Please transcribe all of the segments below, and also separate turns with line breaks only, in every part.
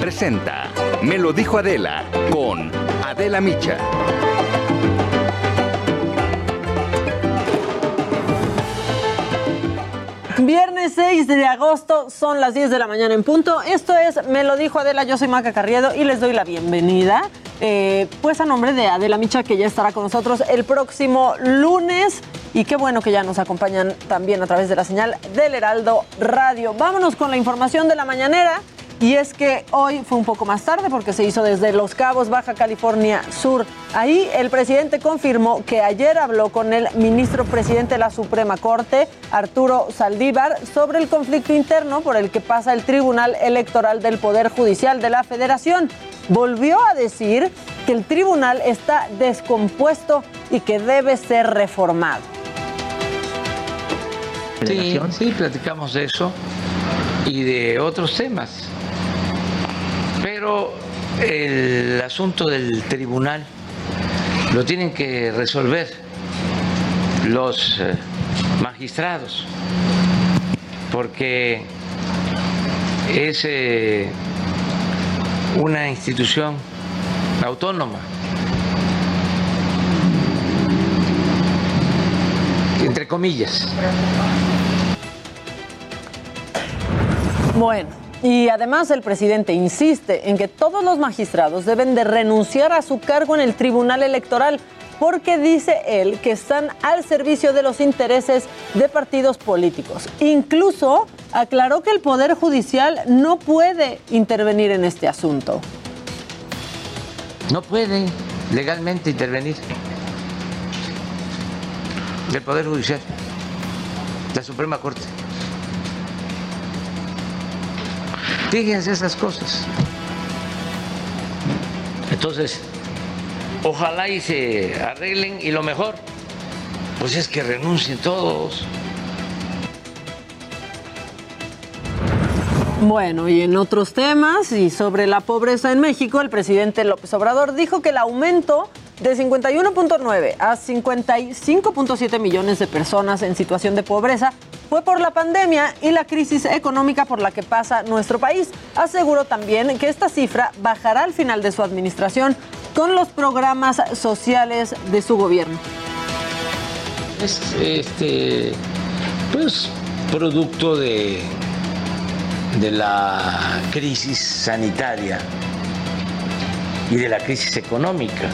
Presenta Me lo dijo Adela con Adela Micha.
Viernes 6 de agosto, son las 10 de la mañana en punto. Esto es Me lo dijo Adela, yo soy Maca Carriedo y les doy la bienvenida. Eh, pues a nombre de Adela Micha, que ya estará con nosotros el próximo lunes. Y qué bueno que ya nos acompañan también a través de la señal del Heraldo Radio. Vámonos con la información de la mañanera. Y es que hoy fue un poco más tarde porque se hizo desde Los Cabos, Baja California Sur. Ahí el presidente confirmó que ayer habló con el ministro presidente de la Suprema Corte, Arturo Saldívar, sobre el conflicto interno por el que pasa el Tribunal Electoral del Poder Judicial de la Federación. Volvió a decir que el tribunal está descompuesto y que debe ser reformado.
Sí, sí, platicamos de eso y de otros temas. Pero el asunto del tribunal lo tienen que resolver los eh, magistrados, porque es eh, una institución autónoma. Entre comillas.
Bueno, y además el presidente insiste en que todos los magistrados deben de renunciar a su cargo en el Tribunal Electoral porque dice él que están al servicio de los intereses de partidos políticos. Incluso aclaró que el Poder Judicial no puede intervenir en este asunto.
No puede legalmente intervenir el Poder Judicial, la Suprema Corte. Fíjense esas cosas. Entonces, ojalá y se arreglen y lo mejor, pues es que renuncien todos.
Bueno, y en otros temas y sobre la pobreza en México, el presidente López Obrador dijo que el aumento de 51.9 a 55.7 millones de personas en situación de pobreza fue por la pandemia y la crisis económica por la que pasa nuestro país. Aseguró también que esta cifra bajará al final de su administración con los programas sociales de su gobierno.
Es este pues producto de, de la crisis sanitaria y de la crisis económica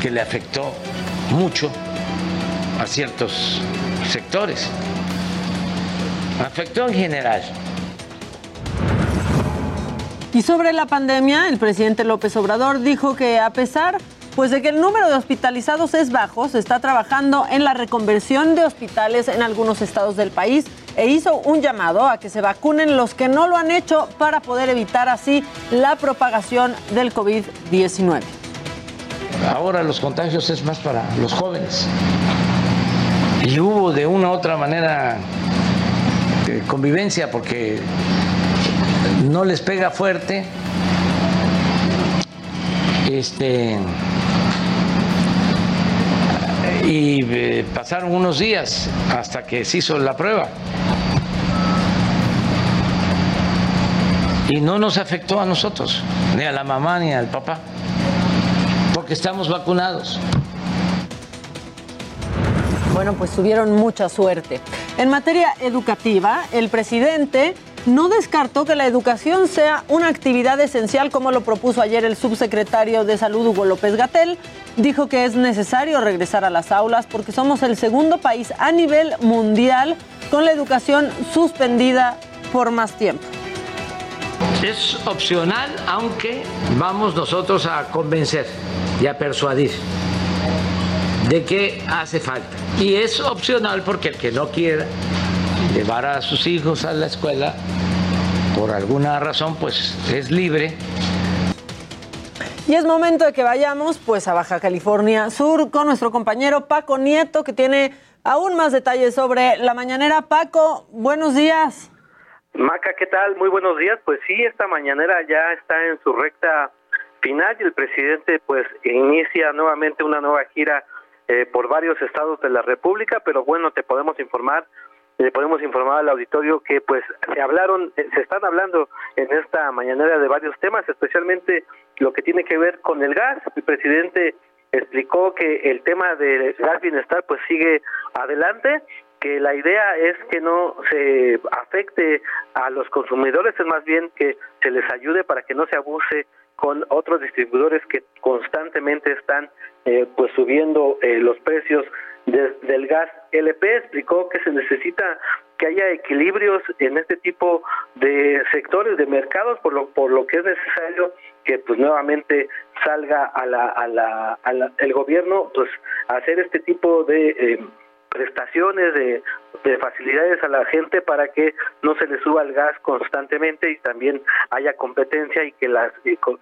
que le afectó mucho a ciertos sectores. Afectó en general.
Y sobre la pandemia, el presidente López Obrador dijo que a pesar pues de que el número de hospitalizados es bajo, se está trabajando en la reconversión de hospitales en algunos estados del país e hizo un llamado a que se vacunen los que no lo han hecho para poder evitar así la propagación del COVID-19.
Ahora los contagios es más para los jóvenes. Y hubo de una u otra manera eh, convivencia porque no les pega fuerte. Este y eh, pasaron unos días hasta que se hizo la prueba. Y no nos afectó a nosotros, ni a la mamá ni al papá, porque estamos vacunados.
Bueno, pues tuvieron mucha suerte. En materia educativa, el presidente no descartó que la educación sea una actividad esencial como lo propuso ayer el subsecretario de Salud Hugo López Gatel. Dijo que es necesario regresar a las aulas porque somos el segundo país a nivel mundial con la educación suspendida por más tiempo.
Es opcional, aunque vamos nosotros a convencer y a persuadir de que hace falta. Y es opcional porque el que no quiera llevar a sus hijos a la escuela, por alguna razón, pues es libre.
Y es momento de que vayamos pues a Baja California Sur con nuestro compañero Paco Nieto que tiene aún más detalles sobre la mañanera. Paco, buenos días.
Maca, ¿qué tal? Muy buenos días. Pues sí, esta mañanera ya está en su recta final y el presidente pues inicia nuevamente una nueva gira eh, por varios estados de la República, pero bueno, te podemos informar le podemos informar al auditorio que pues se hablaron, eh, se están hablando en esta mañanera de varios temas, especialmente lo que tiene que ver con el gas. El presidente explicó que el tema del gas bienestar pues sigue adelante que la idea es que no se afecte a los consumidores, es más bien que se les ayude para que no se abuse con otros distribuidores que constantemente están eh, pues subiendo eh, los precios del gas LP explicó que se necesita que haya equilibrios en este tipo de sectores de mercados por lo por lo que es necesario que pues nuevamente salga a la a la, el gobierno pues hacer este tipo de eh, prestaciones de, facilidades a la gente para que no se le suba el gas constantemente y también haya competencia y que las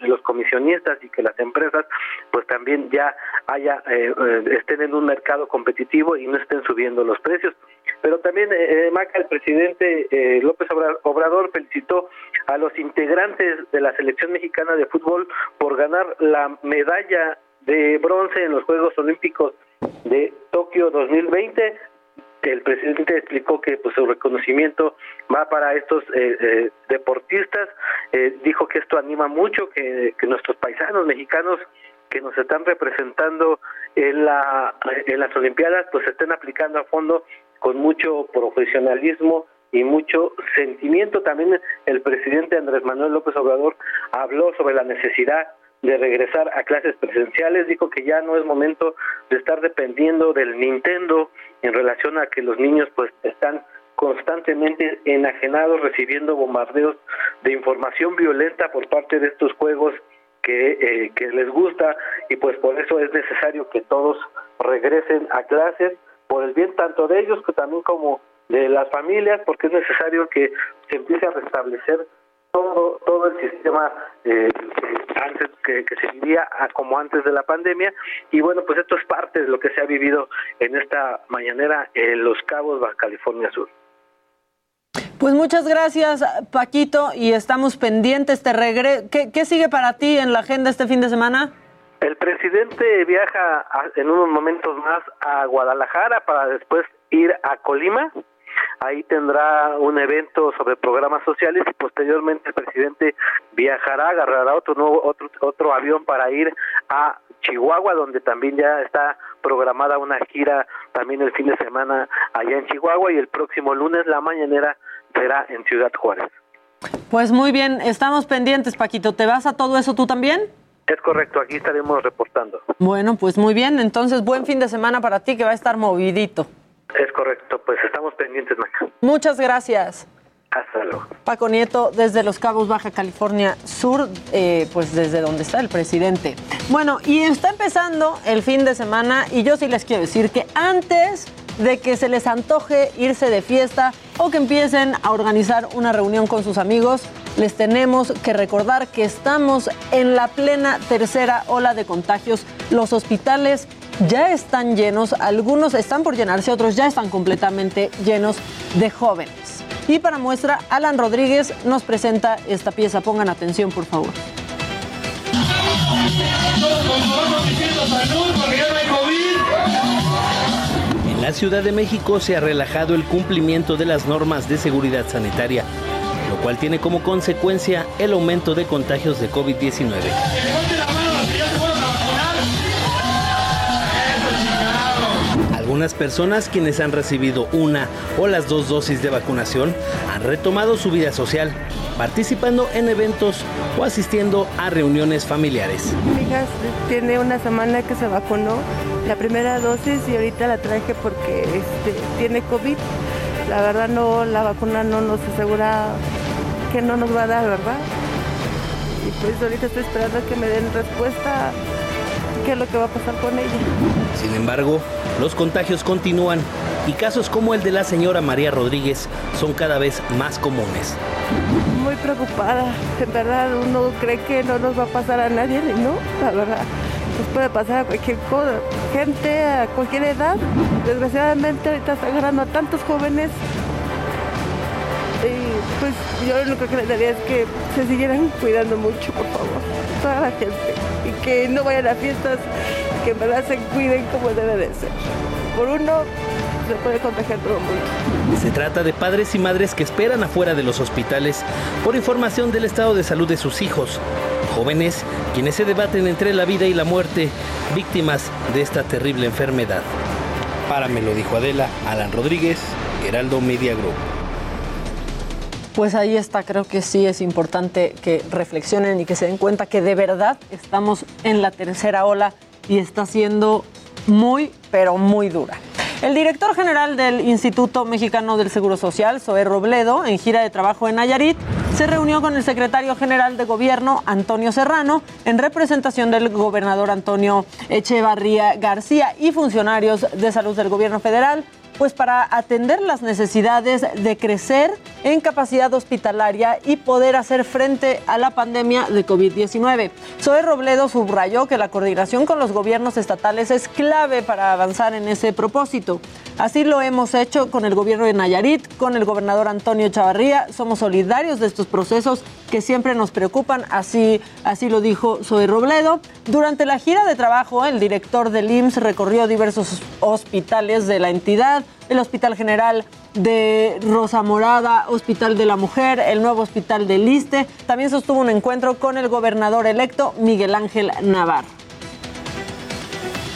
los comisionistas y que las empresas pues también ya haya eh, eh, estén en un mercado competitivo y no estén subiendo los precios. Pero también eh, Maca el presidente eh, López Obrador felicitó a los integrantes de la selección mexicana de fútbol por ganar la medalla de bronce en los Juegos Olímpicos 2020. El presidente explicó que pues, su reconocimiento va para estos eh, eh, deportistas. Eh, dijo que esto anima mucho, que, nuestros paisanos mexicanos que nos están representando en, la, en las Olimpiadas pues estén aplicando a fondo con mucho profesionalismo y mucho sentimiento. También el presidente Andrés Manuel López Obrador habló sobre la necesidad de regresar a clases presenciales, dijo que ya no es momento de estar dependiendo del Nintendo en relación a que los niños pues están constantemente enajenados recibiendo bombardeos de información violenta por parte de estos juegos que, eh, que les gusta. Y pues por eso es necesario que todos regresen a clases por el bien tanto de ellos que también como de las familias porque es necesario que se empiece a restablecer todo todo el sistema eh, antes que, se vivía como antes de la pandemia y bueno pues esto es parte de lo que se ha vivido en esta mañanera en Los Cabos Baja California Sur
pues muchas gracias, Paquito, y estamos pendientes. Te regre ¿Qué, ¿Qué, sigue para ti en la agenda este fin de semana?
El presidente viaja en unos momentos más a Guadalajara para después ir a Colima Ahí tendrá un evento sobre programas sociales y posteriormente el presidente viajará, agarrará otro nuevo otro otro avión para ir a Chihuahua, donde también ya está programada una gira también el fin de semana allá en Chihuahua y el próximo lunes la mañanera será en Ciudad Juárez.
Pues muy bien, estamos pendientes, Paquito. ¿Te vas a todo eso tú también?
Es correcto, aquí estaremos reportando.
Bueno, pues muy bien, entonces buen fin de semana para ti que va a estar movidito.
Es correcto, pues estamos pendientes, Maca.
Muchas gracias.
Hasta luego.
Paco Nieto, desde Los Cabos, Baja California Sur, eh, pues desde donde está el presidente. Bueno, y está empezando el fin de semana y yo sí les quiero decir que antes de que se les antoje irse de fiesta o que empiecen a organizar una reunión con sus amigos, les tenemos que recordar que estamos en la plena tercera ola de contagios. Los hospitales ya están llenos, algunos están por llenarse, otros ya están completamente llenos de jóvenes. Y para muestra, Alan Rodríguez nos presenta esta pieza. Pongan atención, por favor.
En la Ciudad de México se ha relajado el cumplimiento de las normas de seguridad sanitaria, lo cual tiene como consecuencia el aumento de contagios de COVID-19. Algunas personas quienes han recibido una o las dos dosis de vacunación han retomado su vida social, participando en eventos o asistiendo a reuniones familiares.
Tiene una semana que se vacunó la primera dosis y ahorita la traje porque este, tiene COVID. La verdad no, la vacuna no nos asegura que no nos va a dar, ¿verdad? Y pues ahorita estoy esperando que me den respuesta qué es lo que va a pasar con ella.
Sin embargo, los contagios continúan y casos como el de la señora María Rodríguez son cada vez más comunes.
Muy preocupada, en verdad uno cree que no nos va a pasar a nadie, ¿no? La verdad, nos puede pasar a cualquier cosa, gente a cualquier edad. Desgraciadamente ahorita está agarrando a tantos jóvenes y pues yo lo único que les daría es que se siguieran cuidando mucho, por favor, toda la gente. Que no vayan a fiestas, que en verdad se cuiden como debe de ser. Por uno, se puede contagiar todo el mundo.
Se trata de padres y madres que esperan afuera de los hospitales por información del estado de salud de sus hijos. Jóvenes quienes se debaten entre la vida y la muerte, víctimas de esta terrible enfermedad. Para me lo dijo Adela, Alan Rodríguez, Heraldo Media Group.
Pues ahí está, creo que sí es importante que reflexionen y que se den cuenta que de verdad estamos en la tercera ola y está siendo muy, pero muy dura. El director general del Instituto Mexicano del Seguro Social, Zoé Robledo, en gira de trabajo en Nayarit, se reunió con el secretario general de gobierno, Antonio Serrano, en representación del gobernador Antonio Echevarría García y funcionarios de salud del gobierno federal pues para atender las necesidades de crecer en capacidad hospitalaria y poder hacer frente a la pandemia de COVID-19. Zoe Robledo subrayó que la coordinación con los gobiernos estatales es clave para avanzar en ese propósito. Así lo hemos hecho con el gobierno de Nayarit, con el gobernador Antonio Chavarría. Somos solidarios de estos procesos que siempre nos preocupan, así, así lo dijo Zoe Robledo. Durante la gira de trabajo, el director del IMSS recorrió diversos hospitales de la entidad, el Hospital General de Rosa Morada, Hospital de la Mujer, el nuevo Hospital de Liste. También sostuvo un encuentro con el gobernador electo Miguel Ángel Navarro.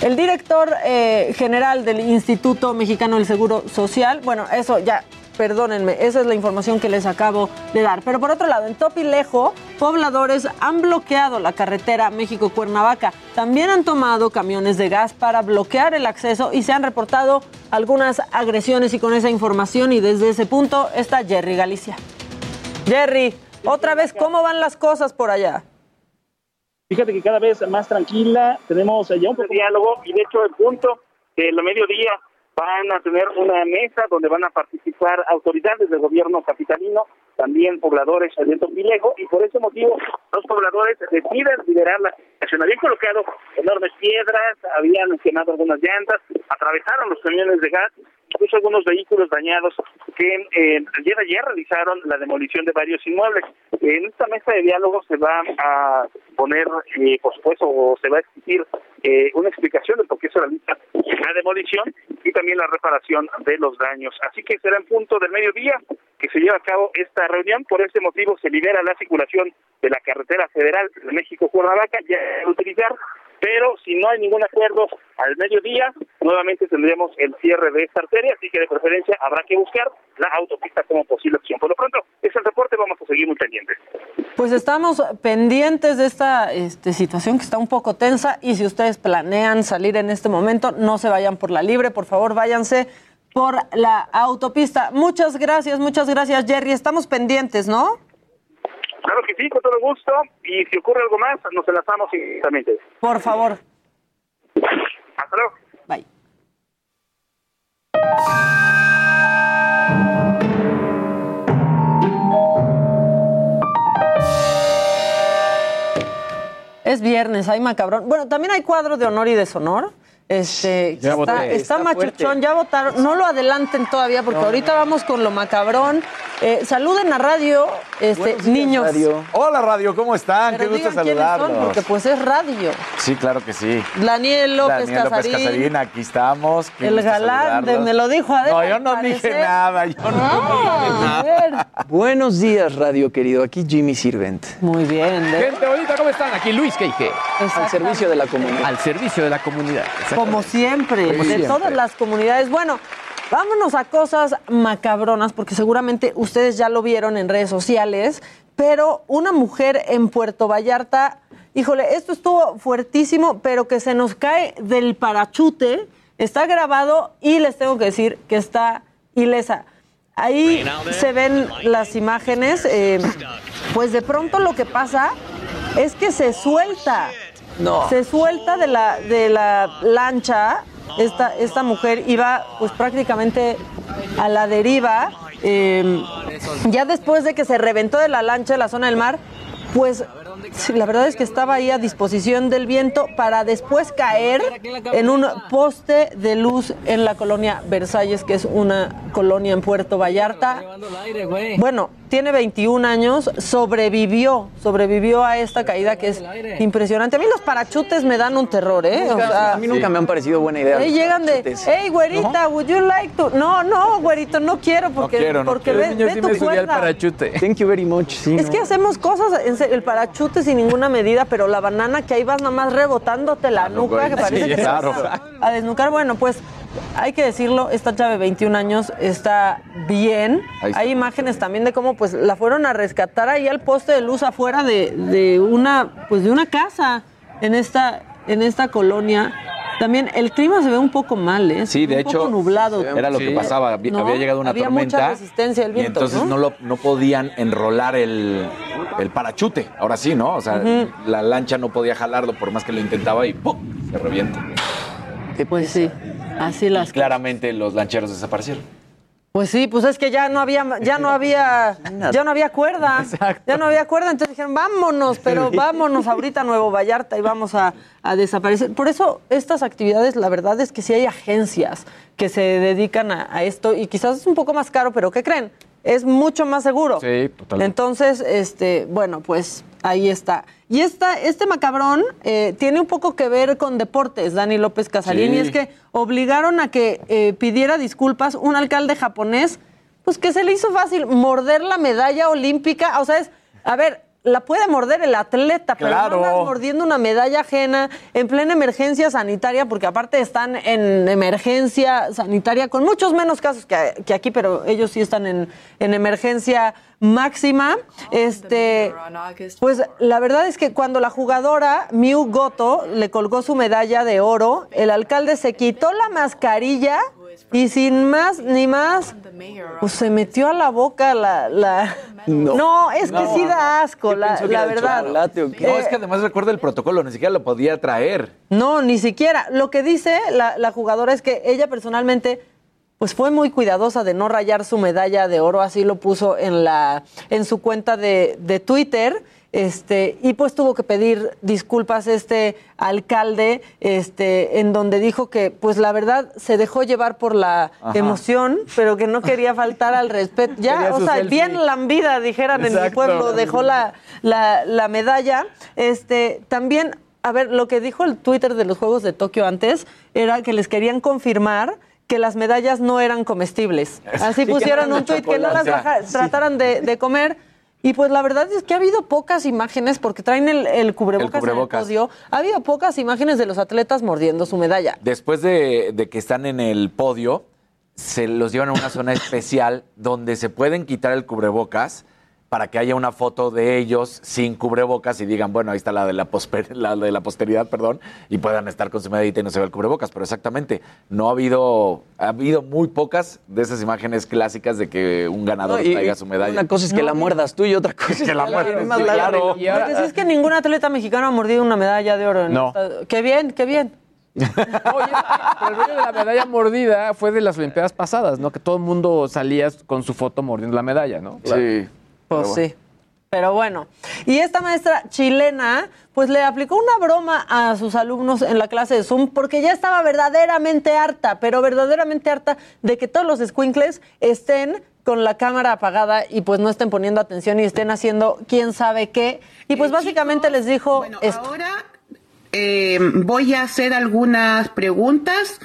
El director eh, general del Instituto Mexicano del Seguro Social, bueno, eso ya perdónenme, esa es la información que les acabo de dar. Pero por otro lado, en Topilejo, pobladores han bloqueado la carretera México-Cuernavaca. También han tomado camiones de gas para bloquear el acceso y se han reportado algunas agresiones y con esa información y desde ese punto está Jerry Galicia. Jerry, otra vez, ¿cómo van las cosas por allá?
Fíjate que cada vez más tranquila, tenemos ya un de diálogo y de hecho el punto del mediodía van a tener una mesa donde van a participar autoridades del gobierno capitalino, también pobladores de Topilejo, y por ese motivo los pobladores deciden liberar la situación. Habían colocado enormes piedras, habían quemado algunas llantas, atravesaron los camiones de gas, incluso algunos vehículos dañados que eh, ayer ayer realizaron la demolición de varios inmuebles. En esta mesa de diálogo se va a poner, eh, por supuesto, o se va a exigir eh, una explicación de por qué se realiza la demolición y también la reparación de los daños. Así que será en punto del mediodía que se lleva a cabo esta reunión. Por este motivo se libera la circulación de la carretera federal de México-Cuernavaca ya utilizar pero si no hay ningún acuerdo al mediodía, nuevamente tendremos el cierre de esta arteria, así que de preferencia habrá que buscar la autopista como posible opción. Por lo pronto, es el reporte, vamos a seguir muy pendientes.
Pues estamos pendientes de esta este, situación que está un poco tensa y si ustedes planean salir en este momento, no se vayan por la libre, por favor, váyanse por la autopista. Muchas gracias, muchas gracias, Jerry. Estamos pendientes, ¿no?
Claro que sí, con todo gusto. Y si ocurre algo más, nos enlazamos inmediatamente.
Por favor.
Hasta luego.
Bye. Es viernes, hay macabrón. Bueno, también hay cuadro de honor y deshonor. Este,
Ya
está,
voté.
está
Está
machuchón,
fuerte.
ya votaron. No lo adelanten todavía porque ahorita vamos con lo macabrón. Eh, saluden a radio, este, niños.
Hola Radio, ¿cómo están?
Pero
Qué gusto
quiénes son,
saludarlos.
porque pues es radio.
Sí, claro que sí.
Daniel López
Daniel López
Casarín,
Casarín, aquí estamos. Qué
el galán de
saludarlos.
me lo dijo Adela.
No, yo no dije nada. Yo no
Ah, a ver.
Buenos días, Radio querido. Aquí Jimmy Sirvent.
Muy bien. ¿eh?
Gente bonita, ¿cómo están? Aquí Luis Keige.
Al servicio de la comunidad.
Al servicio de la comunidad.
Como siempre,
Como
de
siempre.
todas las comunidades. Bueno, vámonos a cosas macabronas, porque seguramente ustedes ya lo vieron en redes sociales, pero una mujer en Puerto Vallarta, híjole, esto estuvo fuertísimo, pero que se nos cae del parachute, está grabado y les tengo que decir que está ilesa. Ahí se ven las imágenes, eh, pues de pronto lo que pasa es que se suelta.
No.
Se suelta de la, de la lancha. Esta, esta mujer iba pues prácticamente a la deriva. eh, ya después de que se reventó de la lancha en la zona del mar, pues la verdad es que estaba ahí a disposición del viento para después caer en un poste de luz en la colonia Versalles, que es una colonia en Puerto Vallarta. Bueno, tiene 21 años, sobrevivió, sobrevivió a esta caída que es impresionante. A mí los parachutes me dan un terror, ¿eh? O sea,
a mí nunca me han parecido buena idea.
Ahí llegan de, hey, güerita, would you like to? No, no, güerito, no quiero porque,
quiero, no
porque
Los
ve, ve
sí
tu cuerda.
parachute.
Thank you very much. Sí,
Es
no.
que hacemos cosas, en serio, el parachute sin ninguna medida, pero la banana que ahí vas nada más rebotándote la nuca, que parece
Sí,
que
claro.
vas a, a desnucar. Bueno, pues hay que decirlo, esta chava de 21 años está bien.
Está.
Hay imágenes también de cómo pues la fueron a rescatar ahí al poste de luz afuera de, de una pues de una casa en esta en esta colonia. También el clima se ve un poco mal, ¿eh?
Sí, de
un
hecho,
poco nublado.
era lo que pasaba. Había,
¿No?
había llegado una
Había
tormenta.
mucha resistencia al
y
viento,
entonces
¿no?
¿no? lo, no podían enrolar el, el parachute. Ahora sí, ¿no? O sea, la lancha no podía jalarlo por más que lo intentaba y ¡pum! se revienta.
Pues sí, así las
Claramente los lancheros desaparecieron.
Pues sí, pues es que ya no había, ya no había, ya no había cuerda, ya no había cuerda, entonces dijeron vámonos, pero vámonos ahorita a Nuevo Vallarta y vamos a, a desaparecer. Por eso estas actividades, la verdad es que sí hay agencias que se dedican a, a esto y quizás es un poco más caro, pero ¿qué creen? Es mucho más seguro.
Sí, totalmente.
Entonces, este, bueno, pues ahí está. Y esta, este macabrón eh, tiene un poco que ver con deportes, Dani López Casarín,
Sí.
y es que obligaron a que eh, pidiera disculpas un alcalde japonés, pues que se le hizo fácil morder la medalla olímpica. O sea, es, a ver, la puede morder el atleta, pero no andas mordiendo una medalla ajena en plena emergencia sanitaria, porque aparte están en emergencia sanitaria con muchos menos casos que, que aquí, pero ellos sí están en, en emergencia máxima. Este, pues la verdad es que cuando la jugadora Miu Goto le colgó su medalla de oro, el alcalde se quitó la mascarilla y sin más ni más, pues se metió a la boca la... la- No. es que sí da asco, la, verdad.
No, es que además recuerda el protocolo, ni siquiera lo podía traer.
no, ni siquiera. Lo que dice la, la jugadora es que ella personalmente pues fue muy cuidadosa de no rayar su medalla de oro, así lo puso en la en su cuenta de, de Twitter. Este, y pues tuvo que pedir disculpas este alcalde, este, en donde dijo que, pues la verdad, se dejó llevar por la
Ajá.
emoción, pero que no quería faltar al respeto. Ya,
Quería
o sea,
selfie.
bien lambida, dijeran en mi pueblo, dejó la, la, la medalla. Este, también, a ver, lo que dijo el Twitter de los Juegos de Tokio antes era que les querían confirmar que las medallas no eran comestibles. Así pusieron un tuit que no las baja- trataran de, de comer. Y pues la verdad es que ha habido pocas imágenes, porque traen el, el cubrebocas,
El cubrebocas.
en el podio, ha habido pocas imágenes de los atletas mordiendo su medalla.
Después de, de que están en el podio, se los llevan a una zona especial donde se pueden quitar el cubrebocas para que haya una foto de ellos sin cubrebocas y digan, bueno, ahí está la de la, posper- la de la posteridad, perdón, y puedan estar con su medallita y no se ve el cubrebocas. Pero exactamente, no ha habido, ha habido muy pocas de esas imágenes clásicas de que un ganador
No, y-
traiga su medalla.
Una cosa es que la muerdas tú y otra cosa es que la muerdas
más larga. claro.
Y ahora-
Porque si es que ningún atleta mexicano ha mordido una medalla de oro. en
No.
esta- Qué bien, qué bien.
Oye, pero el rollo de la medalla mordida fue de las Olimpiadas pasadas, ¿no? Que todo el mundo salía con su foto mordiendo la medalla, ¿no?
Sí.
Pues
Pero bueno.
sí. Pero bueno, y esta maestra chilena, pues le aplicó una broma a sus alumnos en la clase de Zoom porque ya estaba verdaderamente harta, pero verdaderamente harta de que todos los squinkles estén con la cámara apagada y pues no estén poniendo atención y estén haciendo quién sabe qué. Y pues
Eh,
básicamente les dijo
bueno,
esto.
Ahora eh, voy a hacer algunas preguntas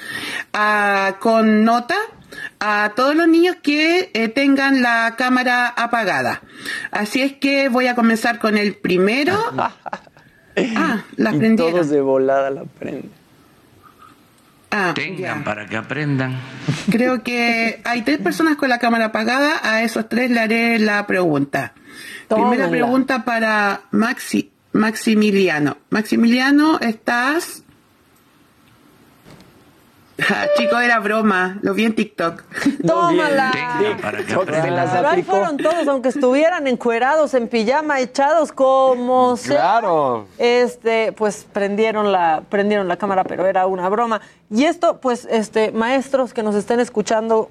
ah, con nota a todos los niños que eh, tengan la cámara apagada. Así es que voy a comenzar con el primero. Ah, la prendieron.
todos de volada la prenden.
Ah,
Tengan
ya.
para que aprendan.
Creo que hay tres personas con la cámara apagada. A esos tres le haré la pregunta. Primera pregunta para Maxi, Maximiliano. Maximiliano, ¿estás? Chico, era broma. Lo vi en TikTok.
Tómala.
Tengan para que.
Pero ahí fueron todos, aunque estuvieran encuerados, en pijama, echados como sea.
Claro.
Este, pues prendieron la, prendieron la cámara, pero era una broma. Y esto, pues, este, maestros que nos estén escuchando,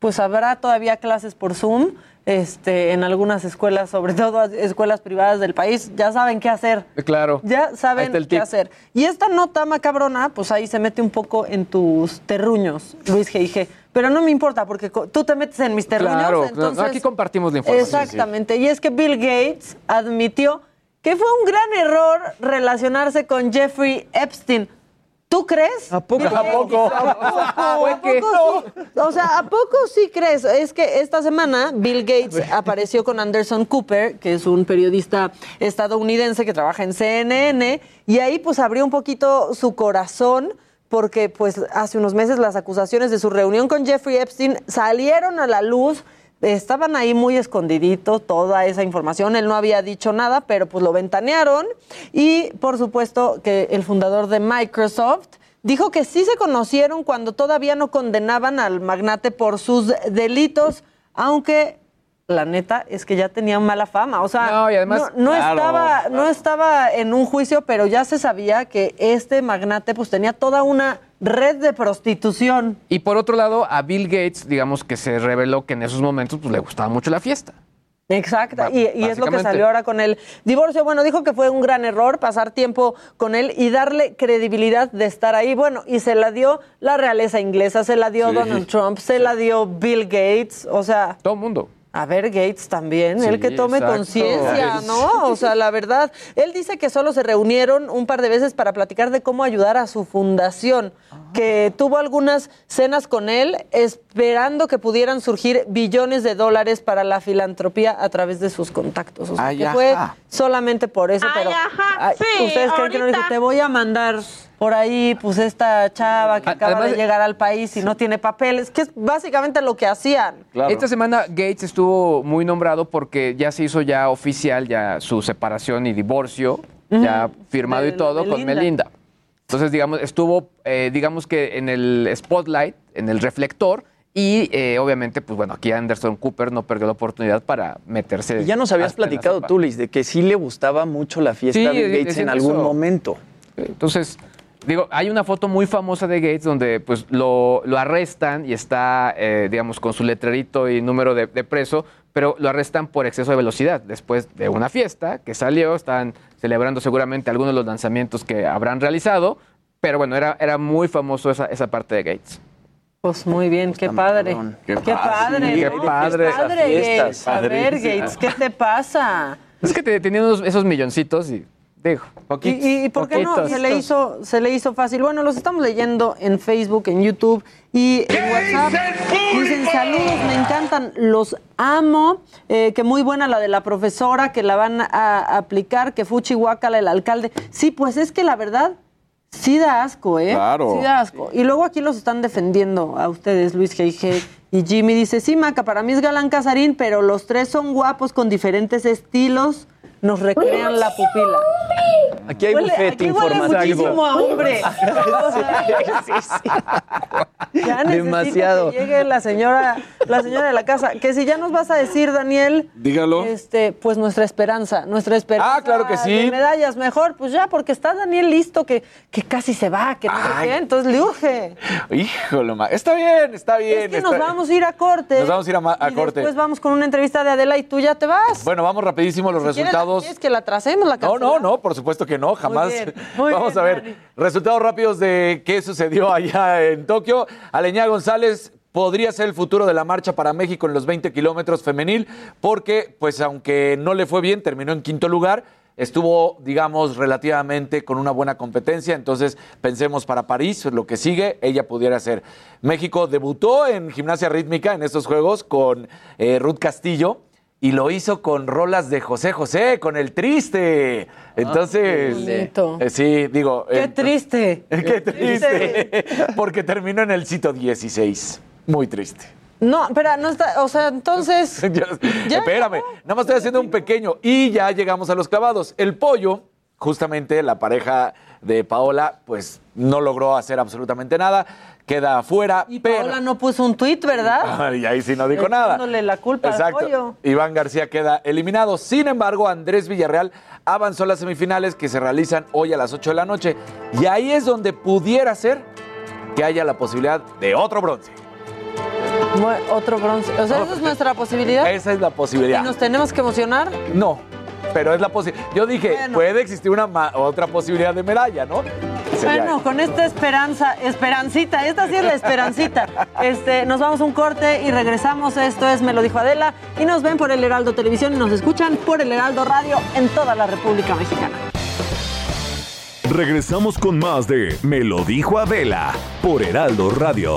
pues habrá todavía clases por Zoom. Este, en algunas escuelas, sobre todo escuelas privadas del país, ya saben qué hacer.
Eh, Claro.
Ya saben qué
tip.
hacer. Y esta nota macabrona, pues ahí se mete un poco en tus terruños, Luis G.I.G. Pero no me importa, porque tú te metes en mis terruños.
Claro,
entonces,
aquí compartimos la información.
Exactamente. Y es que Bill Gates admitió que fue un gran error relacionarse con Jeffrey Epstein. ¿Tú crees? ¿A
poco?
¿A poco? ¿A poco sí? O sea, ¿a poco sí crees? Es que esta semana Bill Gates apareció con Anderson Cooper, que es un periodista estadounidense que trabaja en CNN, y ahí pues abrió un poquito su corazón porque pues hace unos meses las acusaciones de su reunión con Jeffrey Epstein salieron a la luz. Estaban ahí muy escondiditos toda esa información. Él no había dicho nada, pero pues lo ventanearon. Y por supuesto que el fundador de Microsoft dijo que sí se conocieron cuando todavía no condenaban al magnate por sus delitos, aunque la neta es que ya tenía mala fama. O sea,
No, y además-
no, no
Claro,
estaba, no estaba en un juicio, pero ya se sabía que este magnate pues tenía toda una red de prostitución.
Y por otro lado, a Bill Gates, digamos que se reveló que en esos momentos pues, le gustaba mucho la fiesta.
Exacto, y, y es lo que salió ahora con el divorcio. Bueno, dijo que fue un gran error pasar tiempo con él y darle credibilidad de estar ahí. Bueno, y se la dio la realeza inglesa, se la dio
Sí.
Donald Trump, se la dio Bill Gates, o sea...
Todo el mundo.
A ver, Gates también,
Sí,
el que tome conciencia, ¿no? O sea, la verdad, él dice que solo se reunieron un par de veces para platicar de cómo ayudar a su fundación, que tuvo algunas cenas con él esperando que pudieran surgir billones de dólares para la filantropía a través de sus contactos. O sea,
Ay,
que fue
ajá.
solamente por eso, pero ay, ustedes creen que no dijo, te voy a mandar por ahí, pues esta chava que acaba
además-
de llegar al país y no tiene papeles, que es básicamente lo que hacían.
Esta semana Gates estuvo muy nombrado porque ya se hizo ya oficial ya su separación y divorcio, ya firmado y
De
todo con
Melinda.
Entonces, digamos, estuvo, eh, digamos que en el spotlight, en el reflector, y eh, obviamente, pues bueno, aquí Anderson Cooper no perdió la oportunidad para meterse.
Y ya nos habías platicado tú, Liz, de que sí le gustaba mucho la fiesta
Sí,
Bill Gates en algún
eso.
momento.
Entonces, digo, hay una foto muy famosa de Gates donde pues lo, lo arrestan y está, eh, digamos, con su letrerito y número de, de preso, pero lo arrestan por exceso de velocidad. Después de una fiesta que salió, están celebrando seguramente algunos de los lanzamientos que habrán realizado, pero bueno, era, era muy famoso esa, esa parte de Gates.
Pues muy bien, qué padre.
Qué
Qué padre,
padre,
¿no?
qué padre.
padre,
Fiestas,
Gates. A ver. Gates, ¿qué te pasa?
Es que te, tenían unos- esos milloncitos y digo,
¿Y, y- y por qué no?
Poquitos.
Se le, hizo, se le hizo fácil. Bueno, los estamos leyendo en Facebook, en YouTube y en WhatsApp. Dicen saludos, me encantan, los amo. Eh, que muy buena la de la profesora, que la van a aplicar, que fuchi guácala el alcalde. Sí, pues es que la verdad, sí da asco, ¿eh?
Claro.
Sí da asco. Y luego aquí los están defendiendo a ustedes, Luis G.I.G. Y Jimmy dice, sí, Maca, para mí es Galán Casarín, pero los tres son guapos con diferentes estilos. Nos recrean la pupila.
Aquí hay
Huele-
bufete
aquí huele
informativo.
muchísimo a hombre. Ya necesito
Demasiado.
que llegue la señora, la señora de la casa. Que si ya nos vas a decir, Daniel.
Dígalo.
Este, pues nuestra esperanza, nuestra esperanza.
Ah, claro que sí.
de medallas, mejor, pues ya, porque está Daniel listo, que, que casi se va, que no sé qué, entonces le urge.
Híjole, ma. Está bien, está bien.
es que
está-
nos vamos a ir a corte.
Nos vamos a ir a a
y
corte.
Después vamos con una entrevista de Adela y tú ya te vas.
Bueno, vamos rapidísimo los
Si quieres,
resultados.
¿Quieres que la tracemos la
No,
cancelamos?
no, no, por supuesto que no, jamás.
bien, muy
Vamos
bien,
a ver
Dani.
resultados rápidos de qué sucedió allá en Tokio. Aleñá González podría ser el futuro de la marcha para México en los 20 kilómetros femenil, porque, pues, aunque no le fue bien, terminó en quinto lugar. Estuvo, digamos, relativamente con una buena competencia. Entonces, pensemos para París, lo que sigue, ella pudiera ser. México debutó en gimnasia rítmica en estos juegos con eh, Ruth Castillo y lo hizo con rolas de José José, con el triste. Entonces,
qué bonito.
eh, sí, digo.
Qué
eh,
triste.
Qué triste. Porque terminó en el sitio 16. Muy triste.
No, espera, no está, o sea, entonces.
Ya-
Ya
espérame, nada más estoy haciendo un pequeño. Y ya llegamos a los clavados. El pollo, justamente la pareja de Paola, pues no logró hacer absolutamente nada. Queda afuera.
Y
pero...
Paola no puso un tuit, ¿verdad?
y ahí sí no dijo nada.
Echándole la culpa al
Exacto.
pollo.
Iván García queda eliminado. Sin embargo, Andrés Villarreal avanzó a las semifinales que se realizan hoy a las 8 de la noche. Y ahí es donde pudiera ser que haya la posibilidad de otro bronce.
Otro bronce. O sea, esa es nuestra posibilidad.
Esa es la
¿Y
posibilidad.
nos tenemos que emocionar?
No, pero es la posibilidad. Yo dije,
Bueno.
puede existir una otra posibilidad de medalla, ¿no? Sería-
Bueno, con esta esperanza, esperancita, esta sí es la esperancita. Este, nos vamos a un corte y regresamos. Esto es Me lo dijo Adela. Y nos ven por el Heraldo Televisión y nos escuchan por el Heraldo Radio en toda la República Mexicana.
Regresamos con más de Me lo dijo Adela por Heraldo Radio.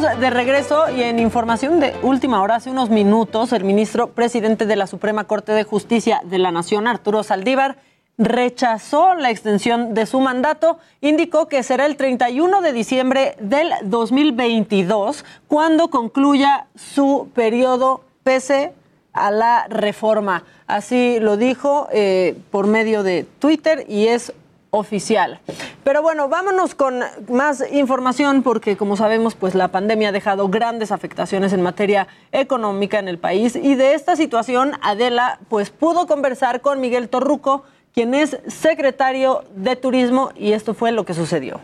De regreso y en información de última hora, hace unos minutos, el ministro presidente de la Suprema Corte de Justicia de la Nación, Arturo Saldívar, rechazó la extensión de su mandato, indicó que será el 31 de diciembre del 2022 cuando concluya su periodo pese a la reforma. Así lo dijo eh, por medio de Twitter y es oficial. Pero bueno, vámonos con más información porque como sabemos, pues la pandemia ha dejado grandes afectaciones en materia económica en el país y de esta situación Adela pues pudo conversar con Miguel Torruco, quien es secretario de Turismo y esto fue lo que sucedió.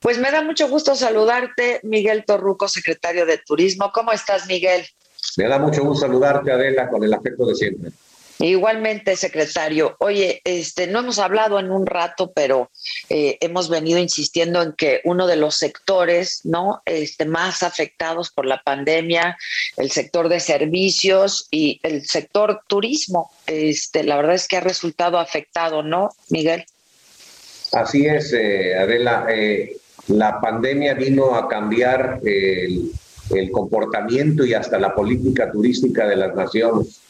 Pues me da mucho gusto saludarte, Miguel Torruco, secretario de Turismo. ¿Cómo estás, Miguel?
Me da mucho gusto saludarte, Adela, con el afecto de siempre.
Igualmente, secretario. Oye, este, no hemos hablado en un rato, pero eh, hemos venido insistiendo en que uno de los sectores, ¿no? Este, más afectados por la pandemia, el sector de servicios y el sector turismo, este, la verdad es que ha resultado afectado, ¿no, Miguel?
Así es, eh, Adela. eh, la pandemia vino a cambiar el, el comportamiento y hasta la política turística de las naciones,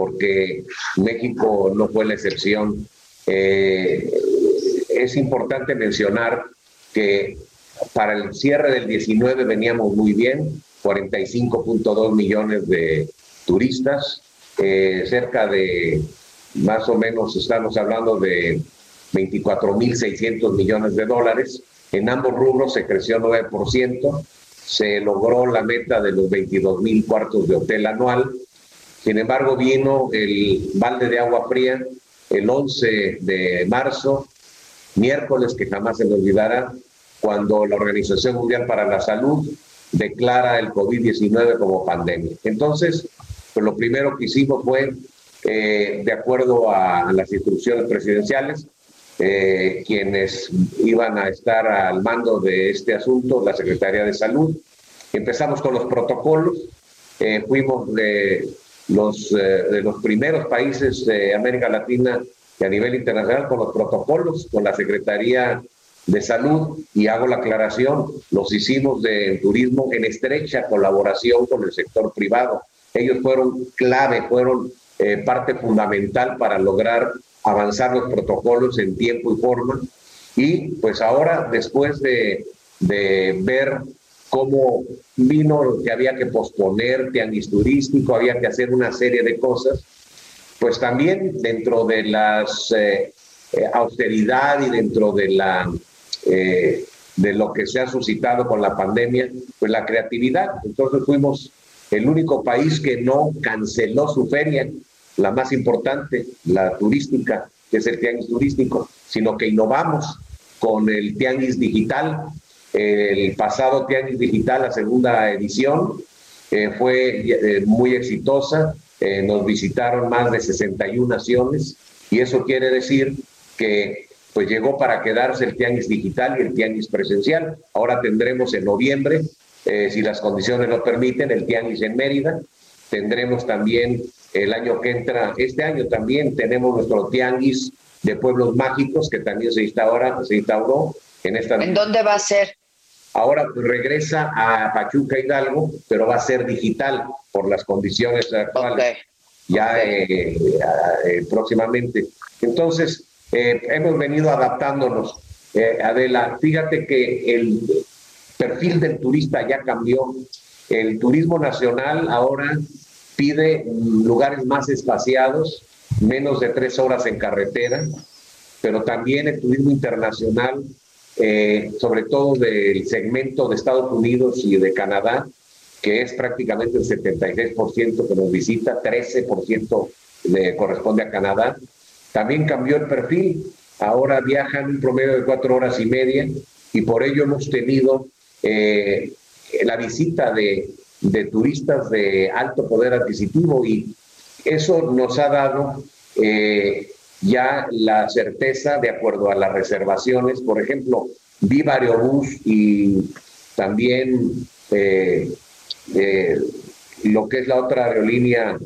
porque México no fue la excepción. Eh, es importante mencionar que para el cierre del 19 veníamos muy bien, 45.2 millones de turistas, eh, cerca de más o menos estamos hablando de 24.600 millones de dólares. En ambos rubros se creció 9%, se logró la meta de los 22.000 cuartos de hotel anual. Sin embargo, vino el balde de agua fría el 11 de marzo, miércoles que jamás se me olvidará, cuando la Organización Mundial para la Salud declara el COVID-19 como pandemia. Entonces, pues lo primero que hicimos fue, eh, de acuerdo a las instrucciones presidenciales, eh, quienes iban a estar al mando de este asunto, la Secretaría de Salud. Empezamos con los protocolos, eh, fuimos de los, eh, de los primeros países de América Latina y a nivel internacional con los protocolos, con la Secretaría de Salud, y hago la aclaración, los hicimos de turismo en estrecha colaboración con el sector privado. Ellos fueron clave, fueron eh, parte fundamental para lograr avanzar los protocolos en tiempo y forma. Y pues ahora, después de, de ver cómo vino que había que posponer tianguis turístico, había que hacer una serie de cosas, pues también dentro de las eh, eh, austeridad y dentro de la eh, de lo que se ha suscitado con la pandemia, pues la creatividad. Entonces fuimos el único país que no canceló su feria, la más importante, la turística, que es el tianguis turístico, sino que innovamos con el tianguis digital. El pasado tianguis digital, la segunda edición, eh, fue eh, muy exitosa. Eh, nos visitaron más de 61 naciones y eso quiere decir que pues llegó para quedarse el tianguis digital y el tianguis presencial. Ahora tendremos en noviembre, eh, si las condiciones lo permiten, el tianguis en Mérida. Tendremos también el año que entra, este año también tenemos nuestro tianguis de pueblos mágicos que también se se instauró en esta.
¿En dónde va a ser?
Ahora pues, regresa a Pachuca Hidalgo, pero va a ser digital por las condiciones actuales. Ya eh, eh, próximamente. Entonces, eh, hemos venido adaptándonos. Eh, Adela, fíjate que el perfil del turista ya cambió. El turismo nacional ahora pide lugares más espaciados, menos de tres horas en carretera, pero también el turismo internacional, eh, sobre todo del segmento de Estados Unidos y de Canadá, que es prácticamente el 76% que nos visita, 13% le corresponde a Canadá. También cambió el perfil, ahora viajan un promedio de cuatro horas y media y por ello hemos tenido eh, la visita de, turistas de alto poder adquisitivo y eso nos ha dado eh, ya la certeza de acuerdo a las reservaciones, por ejemplo, Viva Aerobús y también eh, eh, lo que es la otra aerolínea,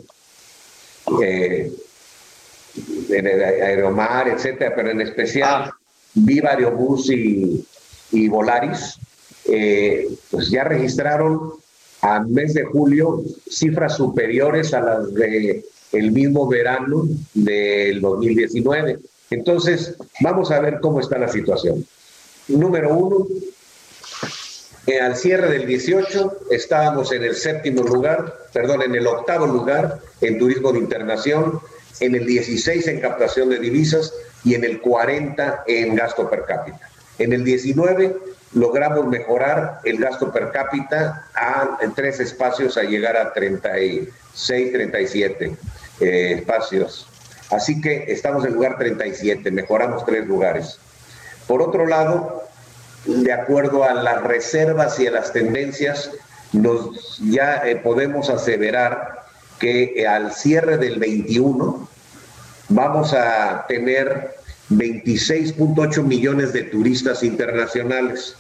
eh, Aeromar, etcétera, pero en especial ah. Viva Aerobús y, y Volaris, eh, pues ya registraron al mes de julio cifras superiores a las de el mismo verano del 2019. Entonces, vamos a ver cómo está la situación. Número uno, eh, al cierre del 18 estábamos en el séptimo lugar, perdón, en el octavo lugar en turismo de internación, en el 16 en captación de divisas y en el 40 en gasto per cápita. En el 19 logramos mejorar el gasto per cápita a, en tres espacios a llegar a 36, 37 eh, espacios. Así que estamos en lugar 37, mejoramos tres lugares. Por otro lado, de acuerdo a las reservas y a las tendencias, nos, ya eh, podemos aseverar que eh, al cierre del 21 vamos a tener 26.8 millones de turistas internacionales,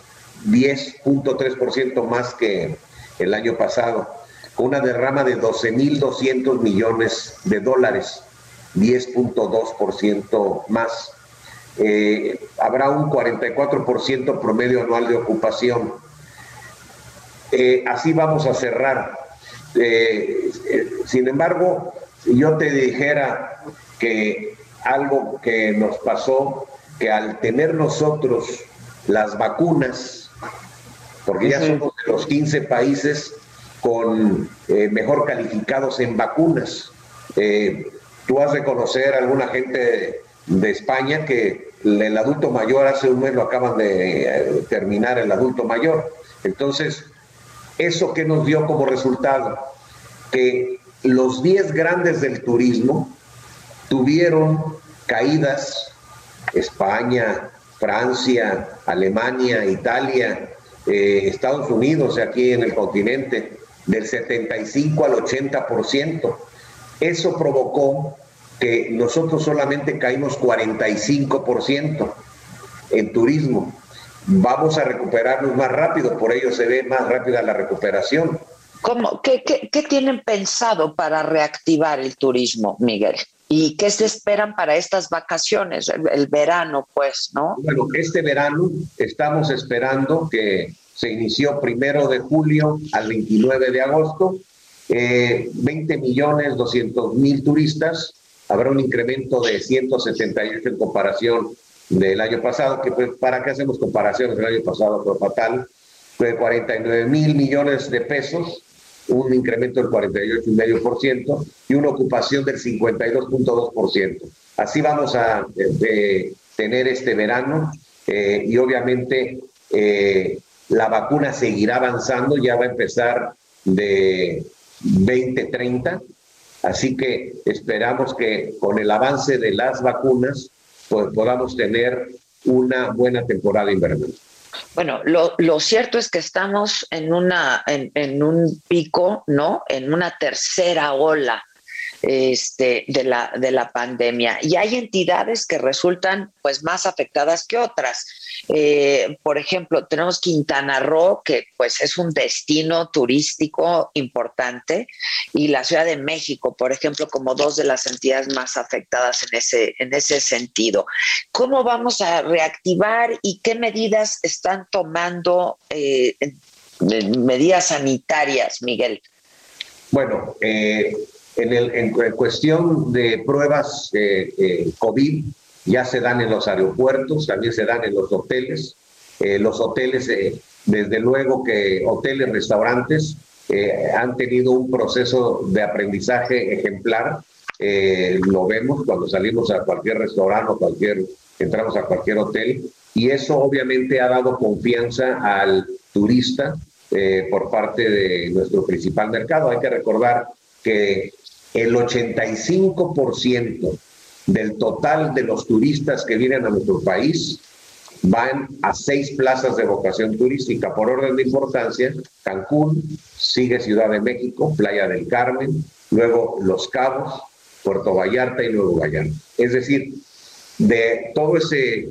10.3% más que el año pasado, con una derrama de 12.200 millones de dólares, 10.2% más eh, habrá un 44% promedio anual de ocupación. Eh, así vamos a cerrar. Eh, sin embargo, yo te dijera que algo que nos pasó, que al tener nosotros las vacunas, porque ya somos de los 15 países con mejor calificados en vacunas, tú has de conocer a alguna gente de España que el adulto mayor hace un mes lo acaban de eh, terminar el adulto mayor. Entonces, ¿eso que nos dio como resultado? Que los 10 grandes del turismo tuvieron caídas, España, Francia, Alemania, Italia, eh, Estados Unidos, aquí en el continente, del 75 al 80%. Eso provocó que nosotros solamente caímos 45% en turismo. Vamos a recuperarnos más rápido, por ello se ve más rápida la recuperación.
¿Cómo? ¿Qué, qué, tienen pensado para reactivar el turismo, Miguel? ¿Y qué se esperan para estas vacaciones, el, verano, pues, no?
Bueno, este verano estamos esperando que se inició primero de julio al 29 de agosto, 20 eh, millones 200 mil turistas, habrá un incremento de 178 en comparación del año pasado, que pues, ¿para qué hacemos comparaciones del año pasado? Fue fatal, fue 49 mil millones de pesos, un incremento del 48,5% y una ocupación del 52,2%. Así vamos a tener este verano eh, y obviamente eh, la vacuna seguirá avanzando, ya va a empezar de 2030 Así que esperamos que con el avance de las vacunas pues, podamos tener una buena temporada invernal.
Bueno, lo, cierto es que estamos en, una, en, un pico, ¿no? En una tercera ola este, de, la, de la pandemia. Y hay entidades que resultan pues más afectadas que otras. Eh, por ejemplo, tenemos Quintana Roo, que pues es un destino turístico importante, y la Ciudad de México, por ejemplo, como dos de las entidades más afectadas en ese, en ese sentido. ¿Cómo vamos a reactivar y qué medidas están tomando, eh, medidas sanitarias, Miguel?
Bueno, eh, en, el, en, cuestión de pruebas eh, COVID, ya se dan en los aeropuertos, también se dan en los hoteles. Eh, los hoteles, eh, desde luego que hoteles, restaurantes, eh, han tenido un proceso de aprendizaje ejemplar. lo vemos cuando salimos a cualquier restaurante o cualquier, entramos a cualquier hotel. Y eso obviamente ha dado confianza al turista por parte de nuestro principal mercado. Hay que recordar que el 85% del total de los turistas que vienen a nuestro país van a seis plazas de vocación turística. Por orden de importancia, Cancún, sigue Ciudad de México, Playa del Carmen, luego Los Cabos, Puerto Vallarta y Nuevo Vallarta. Es decir, de todo ese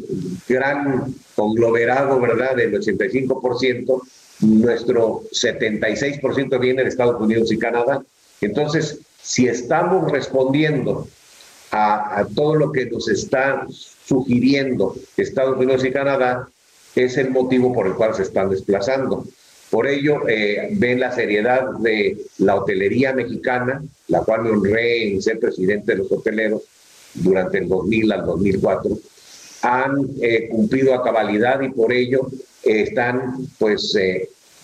gran conglomerado, ¿verdad?, del 85%, nuestro 76% viene de Estados Unidos y Canadá. Entonces, si estamos respondiendo a, todo lo que nos está sugiriendo Estados Unidos y Canadá, es el motivo por el cual se están desplazando. Por ello, eh, ven la seriedad de la hotelería mexicana, la cual me honré en ser presidente de los hoteleros durante el 2000 al 2004, han eh, cumplido a cabalidad y por ello eh, están pues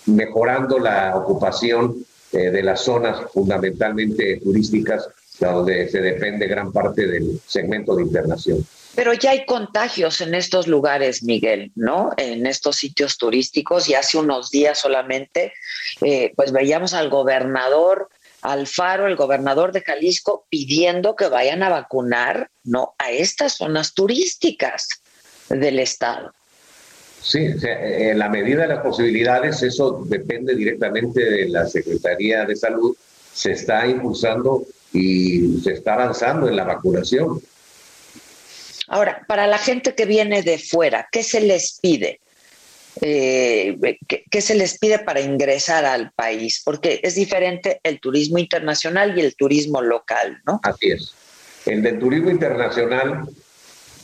mejorando la ocupación de las zonas fundamentalmente turísticas donde se depende gran parte del segmento de internación.
Pero ya hay contagios en estos lugares, Miguel, ¿no? En estos sitios turísticos y hace unos días solamente, eh, pues veíamos al gobernador Alfaro, el gobernador de Jalisco, pidiendo que vayan a vacunar, ¿no? A estas zonas turísticas del estado.
Sí, en la medida de las posibilidades, eso depende directamente de la Secretaría de Salud. Se está impulsando y se está avanzando en la vacunación.
Ahora, para la gente que viene de fuera, ¿qué se les pide? Eh, ¿qué, se les pide para ingresar al país? Porque es diferente el turismo internacional y el turismo local, ¿no?
Así es. El del turismo internacional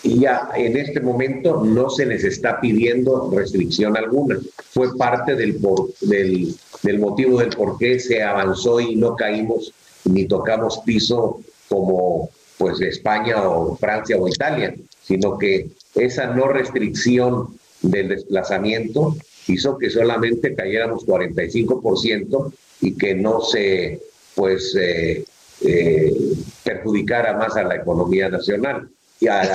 ya en este momento no se les está pidiendo restricción alguna. Fue parte del, del, del motivo del por qué se avanzó y no caímos ni tocamos piso como pues España o Francia o Italia, sino que esa no restricción del desplazamiento hizo que solamente cayéramos 45% y que no se pues eh, eh, perjudicara más a la economía nacional.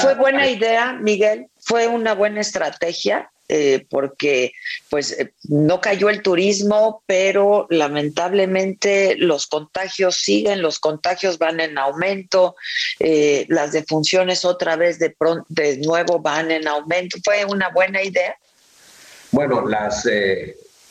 ¿Fue buena idea, Miguel? ¿Fue una buena estrategia? Eh, porque pues eh, no cayó el turismo, pero lamentablemente los contagios siguen, los contagios van en aumento, eh, las defunciones otra vez de, de nuevo van en aumento. ¿Fue una buena idea?
Bueno, las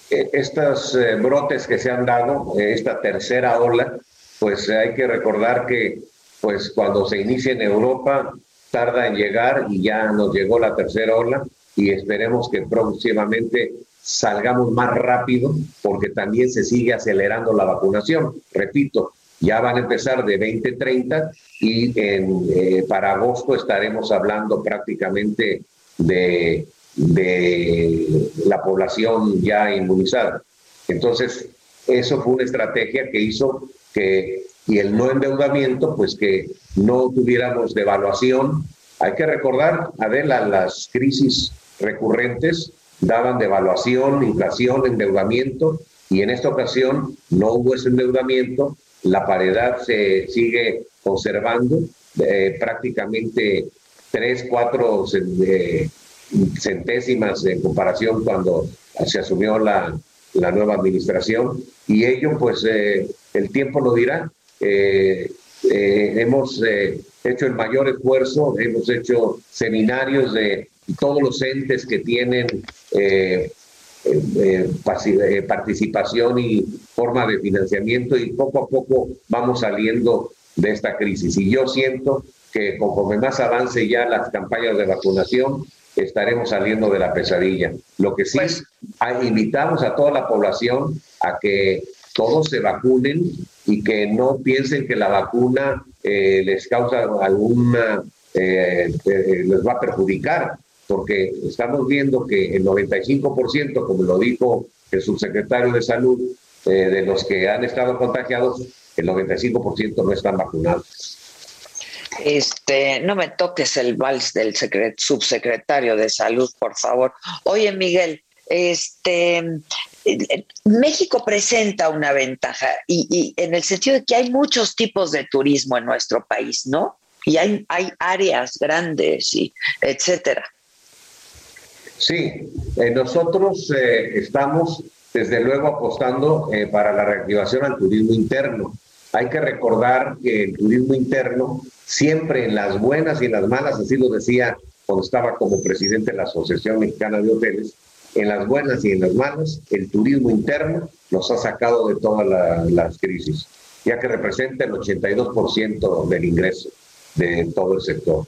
estos brotes que se han dado, esta tercera ola, pues hay que recordar que pues cuando se inicia en Europa tarda en llegar y ya nos llegó la tercera ola y esperemos que próximamente salgamos más rápido porque también se sigue acelerando la vacunación. Repito, ya van a empezar de 2030 y en, eh, para agosto estaremos hablando prácticamente de, de la población ya inmunizada. Entonces, eso fue una estrategia que hizo que, y el no endeudamiento, pues que no tuviéramos devaluación. Hay que recordar, Adela, las crisis recurrentes daban devaluación, inflación, endeudamiento, y en esta ocasión no hubo ese endeudamiento, la paridad se sigue conservando, eh, prácticamente tres, cuatro eh, centésimas en comparación cuando se asumió la, la nueva administración, y ello pues eh, el tiempo lo dirá. hemos hecho el mayor esfuerzo, hemos hecho seminarios de todos los entes que tienen eh, eh, eh, participación y forma de financiamiento y poco a poco vamos saliendo de esta crisis. Y yo siento que conforme más avance ya las campañas de vacunación, estaremos saliendo de la pesadilla. Lo que sí, pues invitamos a toda la población a que todos se vacunen y que no piensen que la vacuna les causa alguna, les va a perjudicar porque estamos viendo que el 95%, como lo dijo el subsecretario de Salud, eh, de los que han estado contagiados, el 95% no están vacunados.
Este, no me toques el vals del secret- subsecretario de salud, por favor. Oye, Miguel, este, México presenta una ventaja y en el sentido de que hay muchos tipos de turismo en nuestro país, ¿no? Y hay, hay áreas grandes y etcétera.
Sí, eh, nosotros eh, estamos desde luego apostando eh, para la reactivación al turismo interno. Hay que recordar que el turismo interno, siempre en las buenas y en las malas, así lo decía cuando estaba como presidente de la Asociación Mexicana de Hoteles, en las buenas y en las malas, el turismo interno nos ha sacado de todas la- las crisis, ya que representa el 82% del ingreso de todo el sector.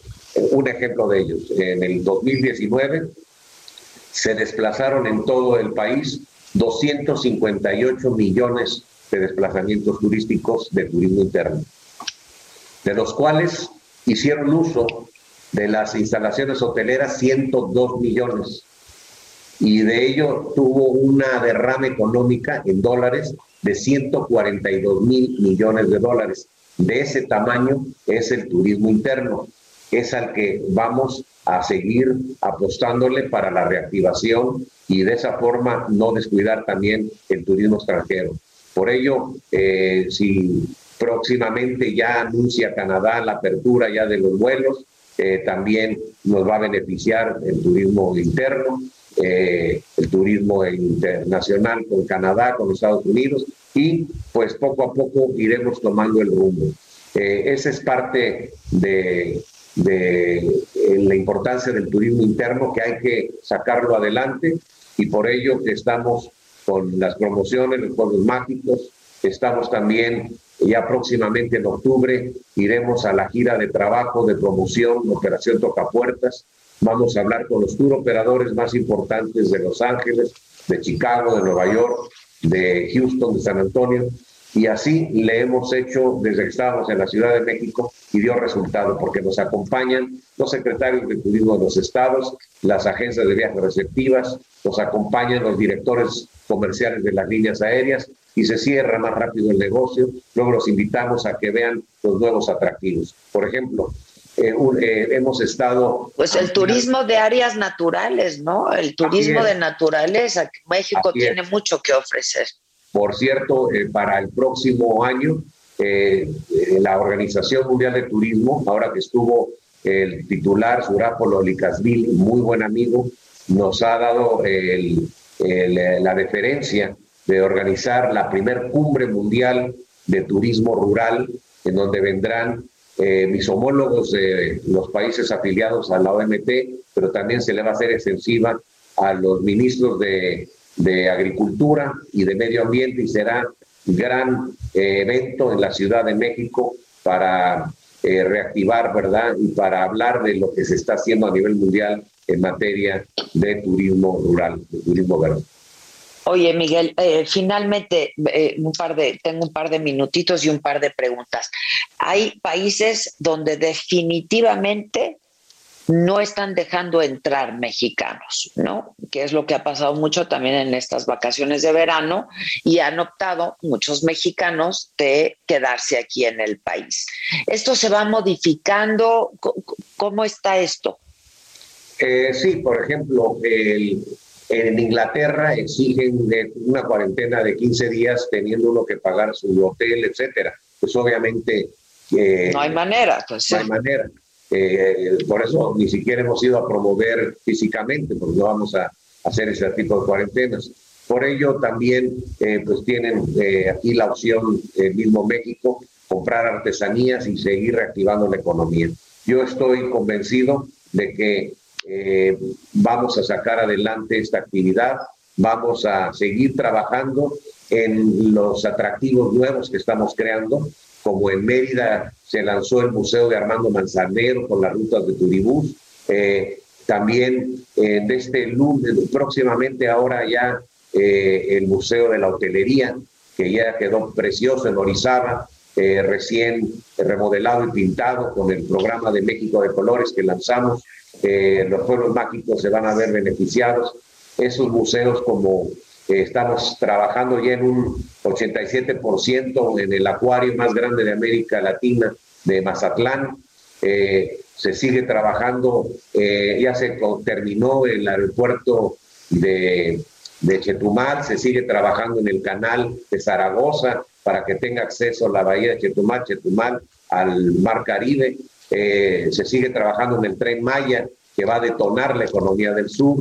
Un ejemplo de ellos, en el 2019 se desplazaron en todo el país 258 millones de desplazamientos turísticos de turismo interno, de los cuales hicieron uso de las instalaciones hoteleras 102 millones y de ello tuvo una derrama económica en dólares de 142 mil millones de dólares. De ese tamaño es el turismo interno, es al que vamos a seguir apostándole para la reactivación y de esa forma no descuidar también el turismo extranjero. Por ello, eh, si próximamente ya anuncia Canadá la apertura ya de los vuelos, eh, también nos va a beneficiar el turismo interno, eh, el turismo internacional con Canadá, con Estados Unidos y pues poco a poco iremos tomando el rumbo. Esa es parte de, de eh, la importancia del turismo interno que hay que sacarlo adelante y por ello que estamos con las promociones, los juegos mágicos, estamos también ya próximamente en octubre, iremos a la gira de trabajo, de promoción, Operación Tocapuertas, vamos a hablar con los tour operadores más importantes de Los Ángeles, de Chicago, de Nueva York, de Houston, de San Antonio, y así le hemos hecho desde que estábamos en la Ciudad de México y dio resultado porque nos acompañan los secretarios de turismo de los estados, las agencias de viajes receptivas, nos acompañan los directores comerciales de las líneas aéreas y se cierra más rápido el negocio. Luego los invitamos a que vean los nuevos atractivos. Por ejemplo, eh, un- eh, hemos estado...
Pues el turismo de áreas naturales, ¿no? El turismo de naturaleza. México tiene mucho que ofrecer.
Por cierto, eh, para el próximo año, eh, eh, la Organización Mundial de Turismo, ahora que estuvo el titular Surápolo Licasvili, muy buen amigo, nos ha dado el- la deferencia de organizar la primer cumbre mundial de turismo rural, en donde vendrán eh, mis homólogos de los países afiliados a la OMT, pero también se le va a hacer extensiva a los ministros de, de Agricultura y de Medio Ambiente y será gran eh, evento en la Ciudad de México para eh, reactivar, ¿verdad? Y para hablar de lo que se está haciendo a nivel mundial en materia de turismo rural, de turismo verde.
Oye, Miguel, eh, finalmente un par de, tengo un par de minutitos y un par de preguntas. Hay países donde definitivamente no están dejando entrar mexicanos, ¿no? Que es lo que ha pasado mucho también en estas vacaciones de verano y han optado muchos mexicanos de quedarse aquí en el país. ¿Esto se va modificando? ¿Cómo está esto?
Eh, sí, por ejemplo, el- en Inglaterra exigen de una cuarentena de 15 días teniendo uno que pagar su hotel, etcétera. Pues obviamente... eh,
No hay manera, pues
no hay manera. Eh, por eso ni siquiera hemos ido a promover físicamente, porque no vamos a hacer ese tipo de cuarentenas. Por ello también eh, pues tienen eh, aquí la opción, el mismo México, comprar artesanías y seguir reactivando la economía. Yo estoy convencido de que eh, vamos a sacar adelante esta actividad, vamos a seguir trabajando en los atractivos nuevos que estamos creando, como en Mérida se lanzó el Museo de Armando Manzanero con las rutas de Turibús, eh, también eh, de este lunes, próximamente ahora ya eh, el Museo de la Hotelería, que ya quedó precioso en Orizaba, eh, recién remodelado y pintado con el programa de México de Colores que lanzamos. Eh, los pueblos mágicos se van a ver beneficiados. Esos museos como estamos trabajando ya en un 87% en el acuario más grande de América Latina de Mazatlán. eh, se sigue trabajando, eh, ya se terminó el aeropuerto de, Chetumal, se sigue trabajando en el canal de Zaragoza para que tenga acceso a la bahía de Chetumal, Chetumal al Mar Caribe, eh, se sigue trabajando en el tren Maya, que va a detonar la economía del sur,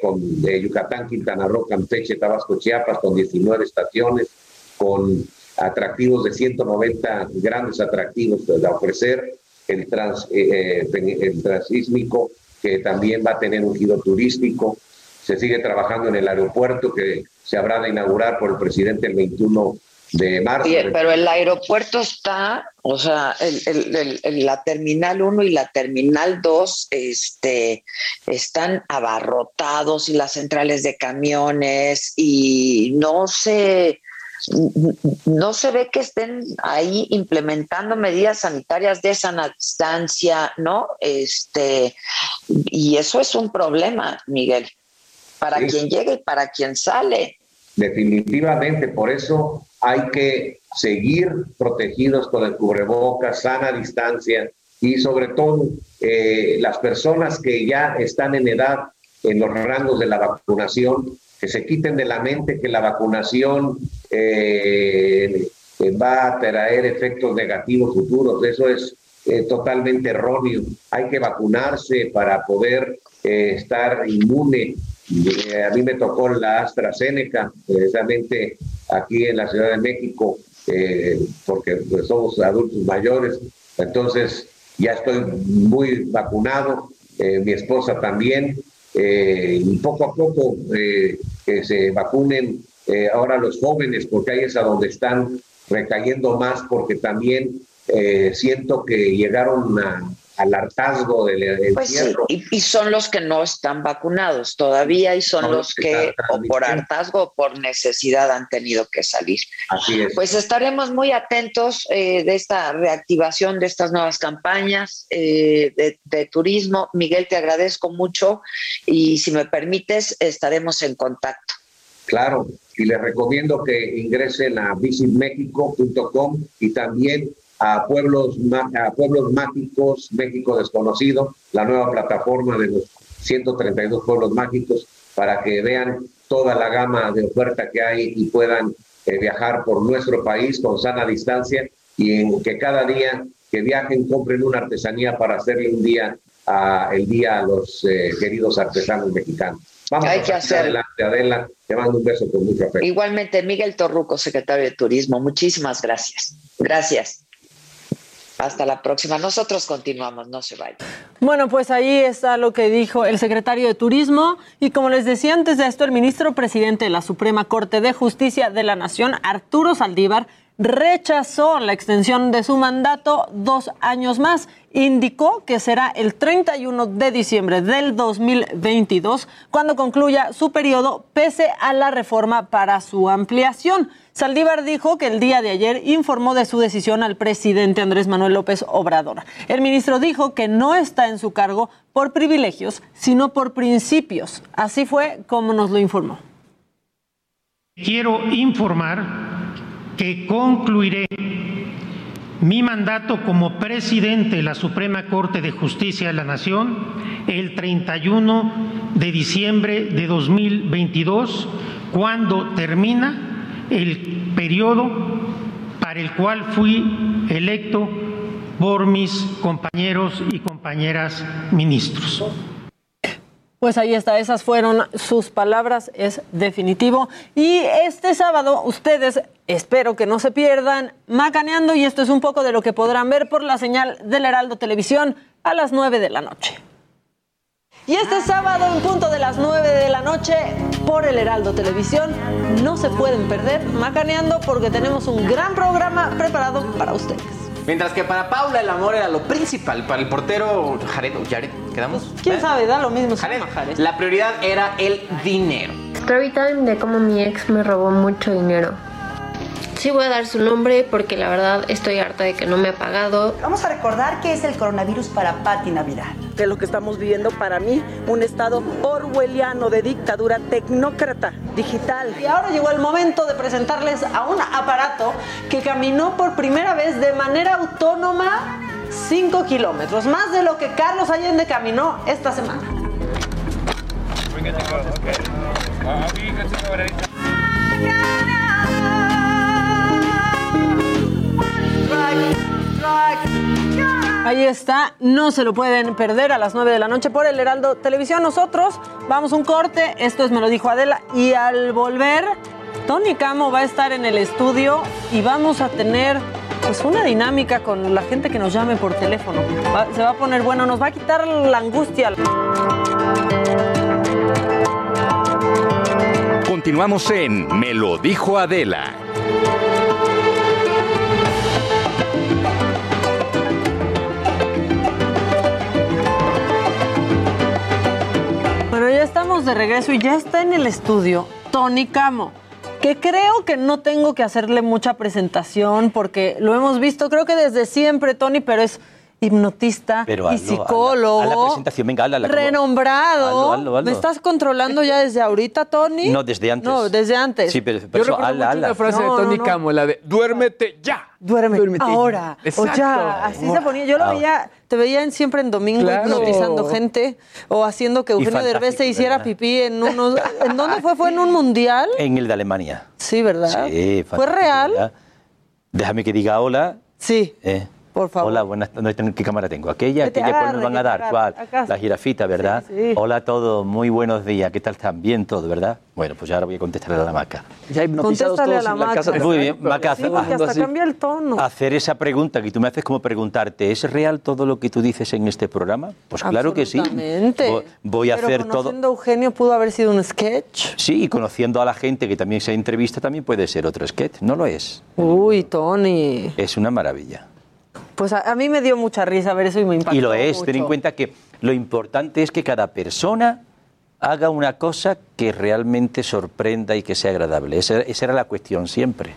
con Yucatán, Quintana Roo, Campeche, Tabasco, Chiapas, con 19 estaciones, con atractivos de 190 grandes atractivos de ofrecer, el, trans, eh, eh, el transísmico, que también va a tener un giro turístico. Se sigue trabajando en el aeropuerto que se habrá de inaugurar por el presidente el 21 de marzo.
pero el aeropuerto está, o sea, el, el, la terminal 1 y la terminal 2 este, están abarrotados y las centrales de camiones y no se no se ve que estén ahí implementando medidas sanitarias de sana distancia, ¿no? Este, y eso es un problema, Miguel, para quien llega y para quien sale.
Definitivamente, por eso hay que seguir protegidos con el cubrebocas, sana distancia y sobre todo eh, las personas que ya están en edad en los rangos de la vacunación, que se quiten de la mente que la vacunación eh, va a traer efectos negativos futuros. Eso es eh, totalmente erróneo. Hay que vacunarse para poder eh, estar inmune. A mí me tocó la AstraZeneca, precisamente aquí en la Ciudad de México, porque pues, somos adultos mayores. Entonces ya estoy muy vacunado, mi esposa también. y poco a poco que se vacunen eh, ahora los jóvenes, porque ahí es a donde están recayendo más, porque también eh, siento que llegaron al hartazgo del
pues y, son los que no están vacunados todavía y son, los que, o por hartazgo o por necesidad han tenido que salir.
Así es.
Pues estaremos muy atentos eh, de esta reactivación de estas nuevas campañas de, de turismo. Miguel, te agradezco mucho y si me permites, estaremos en contacto.
Claro, y les recomiendo que ingresen a visitmexico.com y también a Pueblos, a Pueblos Mágicos México Desconocido, la nueva plataforma de los 132 pueblos mágicos, para que vean toda la gama de oferta que hay y puedan eh, viajar por nuestro país con sana distancia y en que cada día que viajen compren una artesanía para hacerle un día a, el día a los eh, queridos artesanos mexicanos. Vamos
Hay que hacer.
Adelante, Adela. Te mando un beso con mucho afecto.
Igualmente, Miguel Torruco, secretario de Turismo. Muchísimas gracias. Gracias. Hasta la próxima. Nosotros continuamos, no se vayan.
Bueno, pues ahí está lo que dijo el secretario de Turismo y como les decía antes de esto, el ministro presidente de la Suprema Corte de Justicia de la Nación, Arturo Saldívar, rechazó la extensión de su mandato dos años más. Indicó que será el 31 de diciembre del 2022 cuando concluya su periodo pese a la reforma para su ampliación. Saldívar dijo que el día de ayer informó de su decisión al presidente Andrés Manuel López Obrador. El ministro dijo que no está en su cargo por privilegios, sino por principios. Así fue como nos lo informó.
Quiero informar que concluiré mi mandato como presidente de la Suprema Corte de Justicia de la Nación el 31 de diciembre de 2022, cuando termina el periodo para el cual fui electo por mis compañeros y compañeras ministros.
Pues ahí está, esas fueron sus palabras, es definitivo. Y este sábado ustedes, espero que no se pierdan, macaneando, y esto es un poco de lo que podrán ver por la señal del Heraldo Televisión a las 9 de la noche. Y este sábado en punto de las 9 de la noche por el Heraldo Televisión no se pueden perder macaneando porque tenemos un gran programa preparado para ustedes.
Mientras que para Paula el amor era lo principal, para el portero Jared o Jared, ¿quedamos?
¿Quién
¿Eh?
sabe? Da lo mismo.
Jared. La prioridad era el dinero.
Story time de cómo mi ex me robó mucho dinero. Sí voy a dar su nombre porque la verdad estoy harta de que no me ha pagado.
Vamos a recordar que es el coronavirus para Patti Navidad.
De lo que estamos viviendo para mí, un estado orwelliano de dictadura tecnócrata digital.
Y ahora llegó el momento de presentarles a un aparato que caminó por primera vez de manera autónoma 5 kilómetros, más de lo que Carlos Allende caminó esta semana. Ahí está, no se lo pueden perder a las 9 de la noche por el Heraldo Televisión. Nosotros vamos un corte, esto es Me lo dijo Adela, y al volver, Tony Camo va a estar en el estudio y vamos a tener pues una dinámica con la gente que nos llame por teléfono. Se va a poner bueno, nos va a quitar la angustia.
Continuamos en Me lo dijo Adela.
De regreso y ya está en el estudio Tony Camo, que creo que no tengo que hacerle mucha presentación porque lo hemos visto, creo que desde siempre, Tony, pero es hipnotista
Pero
y
hazlo,
psicólogo.
hazla- haz la presentación, venga, hazla.
Renombrado.
Hazlo, hazlo, hazlo.
¿Me estás controlando ya desde ahorita, Tony?
No, desde antes.
No, desde antes.
Sí, pero,
Yo
pero eso, hazla, hazla.
una frase
No,
de Tony
no, no.
Camo, la de duérmete ya.
Duerme,
Duérmete.
ahora o
Exacto.
ya. Así se ponía. Yo lo
Ah.
veía, te veía en siempre en domingo
Claro.
hipnotizando gente o haciendo que Eugenio Derbez se hiciera
¿verdad?
pipí en unos. ¿En dónde fue? ¿Fue en un mundial?
En el de Alemania.
Sí, ¿verdad?
Sí,
¿Fue real?
¿verdad? Déjame que diga hola.
Sí.
Eh,
Por favor.
Hola, buenas ¿Qué cámara tengo? Aquella, aquella cuál nos van a dar. ¿Cuál? La jirafita, ¿verdad?
Sí, sí.
Hola a todos, muy buenos días. ¿Qué tal están? Bien todo, ¿verdad? Bueno, pues ya ahora voy a contestar a la maca.
Ya hipnotizados
Contéstale a
todos
la
en la
maca.
casa.
Muy bien, Maca,
Sí, porque hasta cambia el tono.
Hacer esa pregunta que tú me haces como preguntarte, ¿es real todo lo que tú dices en este programa? Pues claro que sí.
Absolutamente.
Voy- Voy a
Pero
hacer todo.
conociendo a Eugenio pudo haber sido un sketch.
Sí, y conociendo a la gente que también se entrevista también puede ser otro sketch. No lo es.
Uy, Tony.
Es una maravilla.
Pues a, a mí me dio mucha risa ver eso y me impactó.
Y lo es, ten en cuenta que lo importante es que cada persona haga una cosa que realmente sorprenda y que sea agradable. Esa, esa era la cuestión siempre.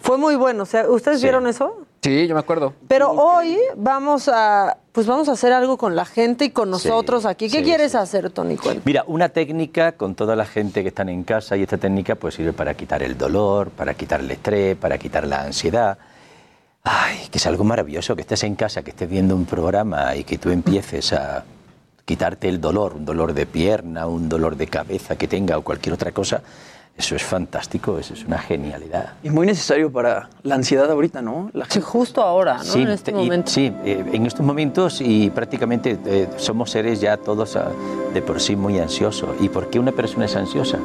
Fue muy bueno. O sea, ¿Ustedes
Sí.
vieron eso?
Sí, yo me acuerdo.
Pero hoy vamos a, pues vamos a hacer algo con la gente y con nosotros aquí. ¿Qué
sí,
quieres hacer, Tony? Cuenta.
Mira, una técnica con toda la gente que están en casa y esta técnica pues sirve para quitar el dolor, para quitar el estrés, para quitar la ansiedad. Ay, que es algo maravilloso que estés en casa, que estés viendo un programa y que tú empieces a quitarte el dolor, un dolor de pierna, un dolor de cabeza que tenga o cualquier otra cosa. Eso es fantástico, eso es una genialidad.
Y muy necesario para la ansiedad ahorita, ¿no? La
Sí, justo ahora, ¿no?
Sí,
en este
y-
momento.
sí, eh, en estos momentos y prácticamente eh, somos seres ya todos ah, de por sí muy ansiosos. ¿Y por qué una persona es ansiosa?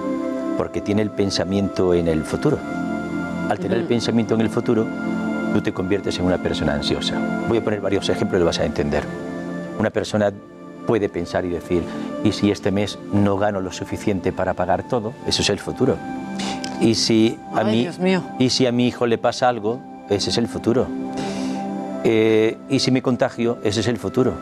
Porque tiene el pensamiento en el futuro. Al tener el pensamiento en el futuro, tú te conviertes en una persona ansiosa. Voy a poner varios ejemplos y lo vas a entender. Una persona puede pensar y decir, ¿y si este mes no gano lo suficiente para pagar todo? Eso es el futuro. Y si a
Ay,
mí
Dios mío.
y si a mi hijo le pasa algo, ese es el futuro. Eh, y si me contagio, ese es el futuro.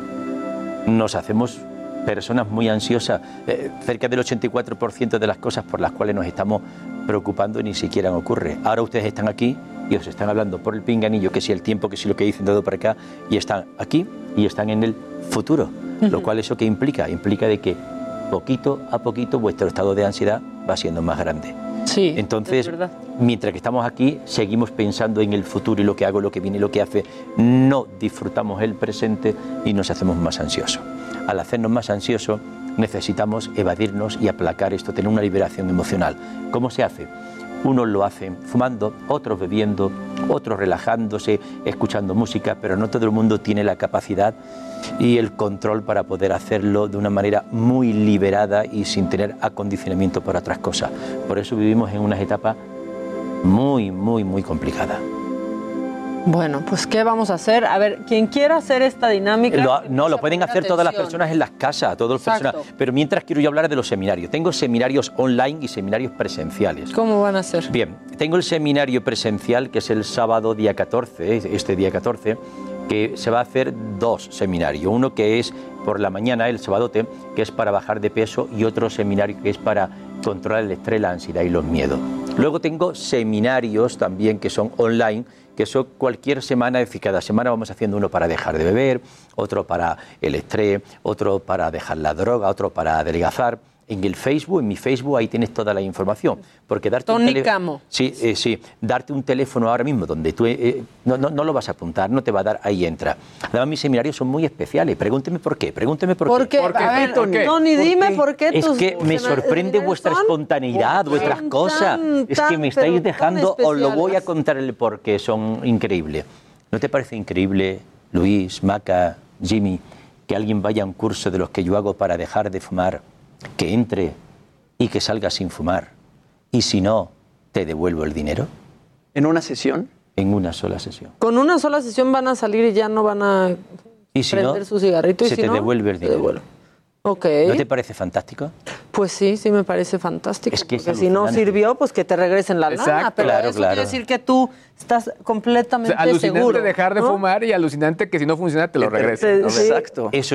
Nos hacemos personas muy ansiosas. Eh, cerca del 84% de las cosas por las cuales nos estamos preocupando ni siquiera ocurre. Ahora ustedes están aquí y os están hablando por el pinganillo, que si el tiempo, que si lo que dicen todo para acá, y están aquí y están en el futuro. Lo cual eso que implica, implica de que poquito a poquito vuestro estado de ansiedad va siendo más grande.
Sí.
Entonces, mientras que estamos aquí, seguimos pensando en el futuro y lo que hago, lo que viene, lo que hace. No disfrutamos el presente y nos hacemos más ansiosos. Al hacernos más ansiosos, necesitamos evadirnos y aplacar esto, tener una liberación emocional. ¿Cómo se hace? Unos lo hacen fumando, otros bebiendo, otros relajándose, escuchando música, pero no todo el mundo tiene la capacidad y el control para poder hacerlo de una manera muy liberada y sin tener acondicionamiento para otras cosas. Por eso vivimos en unas etapas muy, muy, muy complicadas.
Bueno, pues ¿qué vamos a hacer? A ver, quien quiera hacer esta dinámica.
Lo- no, lo pueden hacer todas las personas en las casas, las
Exacto.
personas. Pero mientras quiero yo hablar de los seminarios. Tengo seminarios online y seminarios presenciales.
¿Cómo van a ser?
Bien, tengo el seminario presencial que es el sábado día 14, este día 14, que se va a hacer dos seminarios. Uno que es por la mañana, el sabadote, que es para bajar de peso, y otro seminario que es para controlar el estrés, la ansiedad y los miedos. Luego tengo seminarios también que son online, que son cualquier semana, es decir, cada semana vamos haciendo uno para dejar de beber, otro para el estrés, otro para dejar la droga, otro para adelgazar. En el Facebook, en mi Facebook, ahí tienes toda la información. Porque darte un
Tony
tele-
Camo.
Sí, eh, sí. Darte un teléfono ahora mismo donde tú eh, no, no, no lo vas a apuntar, no te va a dar, ahí entra. Además, mis seminarios son muy especiales. Pregúnteme por qué, pregúnteme por,
¿Por qué? A ver, Tony, dime por qué
Es
tus
que me sorprende vuestra
son-
espontaneidad, vuestras
son
cosas.
tan,
es que
tan,
me estáis
tan
dejando, os lo voy a contar el por qué son increíbles. ¿No te parece increíble, Luis, Maca, Jimmy, que alguien vaya a un curso de los que yo hago para dejar de fumar, que entre y que salga sin fumar? Y si no, te devuelvo el dinero.
¿En una sesión?
En una sola sesión.
Con una sola sesión van a salir y ya no van a
Y si
prender
no,
su cigarrito y
se
si
te
no,
devuelve el dinero.
Ok.
¿No te parece fantástico?
Pues sí, sí me parece fantástico.
Es que es
porque si no
alucinante.
sirvió, pues que te regresen la lana.
Exacto.
Pero
Claro,
eso
claro.
quiere decir que tú estás
O
completamente
sea, alucinante
seguro.
dejar de
¿no?
fumar y alucinante que si no funciona te lo regresen. ¿no?
Eso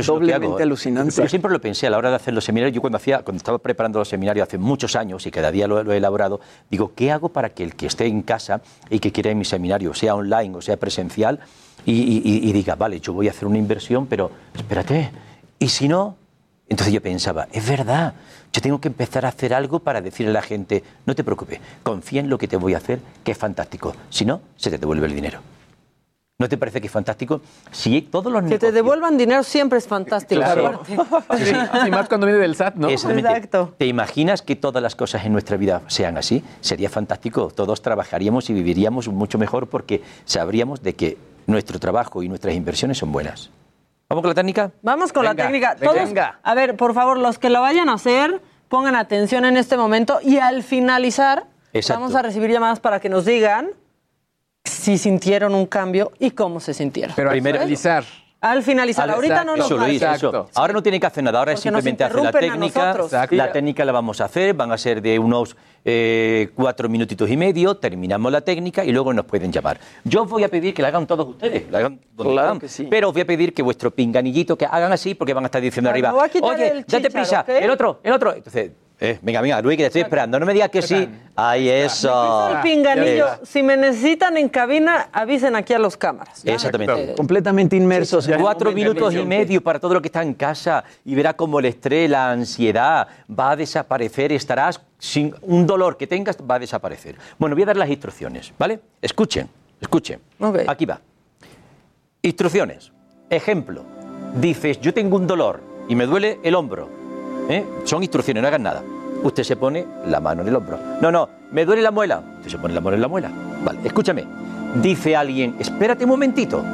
es lo que hago. Yo siempre lo pensé a la hora de hacer los seminarios. Yo cuando hacía, cuando estaba preparando los seminarios hace muchos años y cada día lo, lo he elaborado, digo, ¿qué hago para que el que esté en casa y que quiera ir a mi seminario, sea online o sea presencial, y, y- y- y diga, vale, yo voy a hacer una inversión, pero espérate, ¿y si no? Entonces yo pensaba, es verdad, yo tengo que empezar a hacer algo para decirle a la gente, no te preocupes, confía en lo que te voy a hacer, que es fantástico. Si no, se te devuelve el dinero. ¿No te parece que es fantástico? Si todos los
Que te devuelvan dinero siempre es fantástico.
Claro.
aparte.
Sí, y más cuando viene del SAT, ¿no?
Exactamente. ¿Te imaginas que todas las cosas en nuestra vida sean así? Sería fantástico. Todos trabajaríamos y viviríamos mucho mejor porque sabríamos de que nuestro trabajo y nuestras inversiones son buenas. ¿Vamos con la técnica?
Vamos con la técnica.
venga.
Todos,
Venga.
a ver, por favor, los que lo vayan a hacer, pongan atención en este momento y al finalizar
Exacto.
vamos a recibir llamadas para que nos digan si sintieron un cambio y cómo se sintieron.
Pero primero
finalizar. Al finalizar.
Al-
Ahorita no nos
eso, Luis, eso. Ahora no tiene que hacer nada, ahora es simplemente hacer la técnica. La técnica la vamos a hacer, van a ser de unos eh, cuatro minutitos y medio, terminamos la técnica y luego nos pueden llamar. Yo os voy a pedir que la hagan todos ustedes, la hagan donde
Claro
hagan,
que sí.
pero os voy a pedir que vuestro pinganillito que hagan así porque van a estar diciendo arriba, oye, date prisa, el otro, el otro. Entonces, eh, venga, venga, Luis, que te estoy esperando, no me digas que sí. Ahí eso.
El pinganillo, si me necesitan en cabina, avisen aquí a los cámaras.
Exactamente.
Completamente inmersos. en el
Cuatro minutos y medio para todo lo que está en casa y verá cómo el estrés, la ansiedad va a desaparecer, estarás sin un dolor que tengas, va a desaparecer. Bueno, voy a dar las instrucciones, ¿vale? Escuchen, escuchen. Aquí va. Instrucciones. Ejemplo. Dices, yo tengo un dolor y me duele el hombro. ¿Eh? Son instrucciones, no hagan nada. Usted se pone la mano en el hombro. No, no, me duele la muela. Usted se pone la mano en la muela. Vale, escúchame. Dice alguien, espérate un momentito.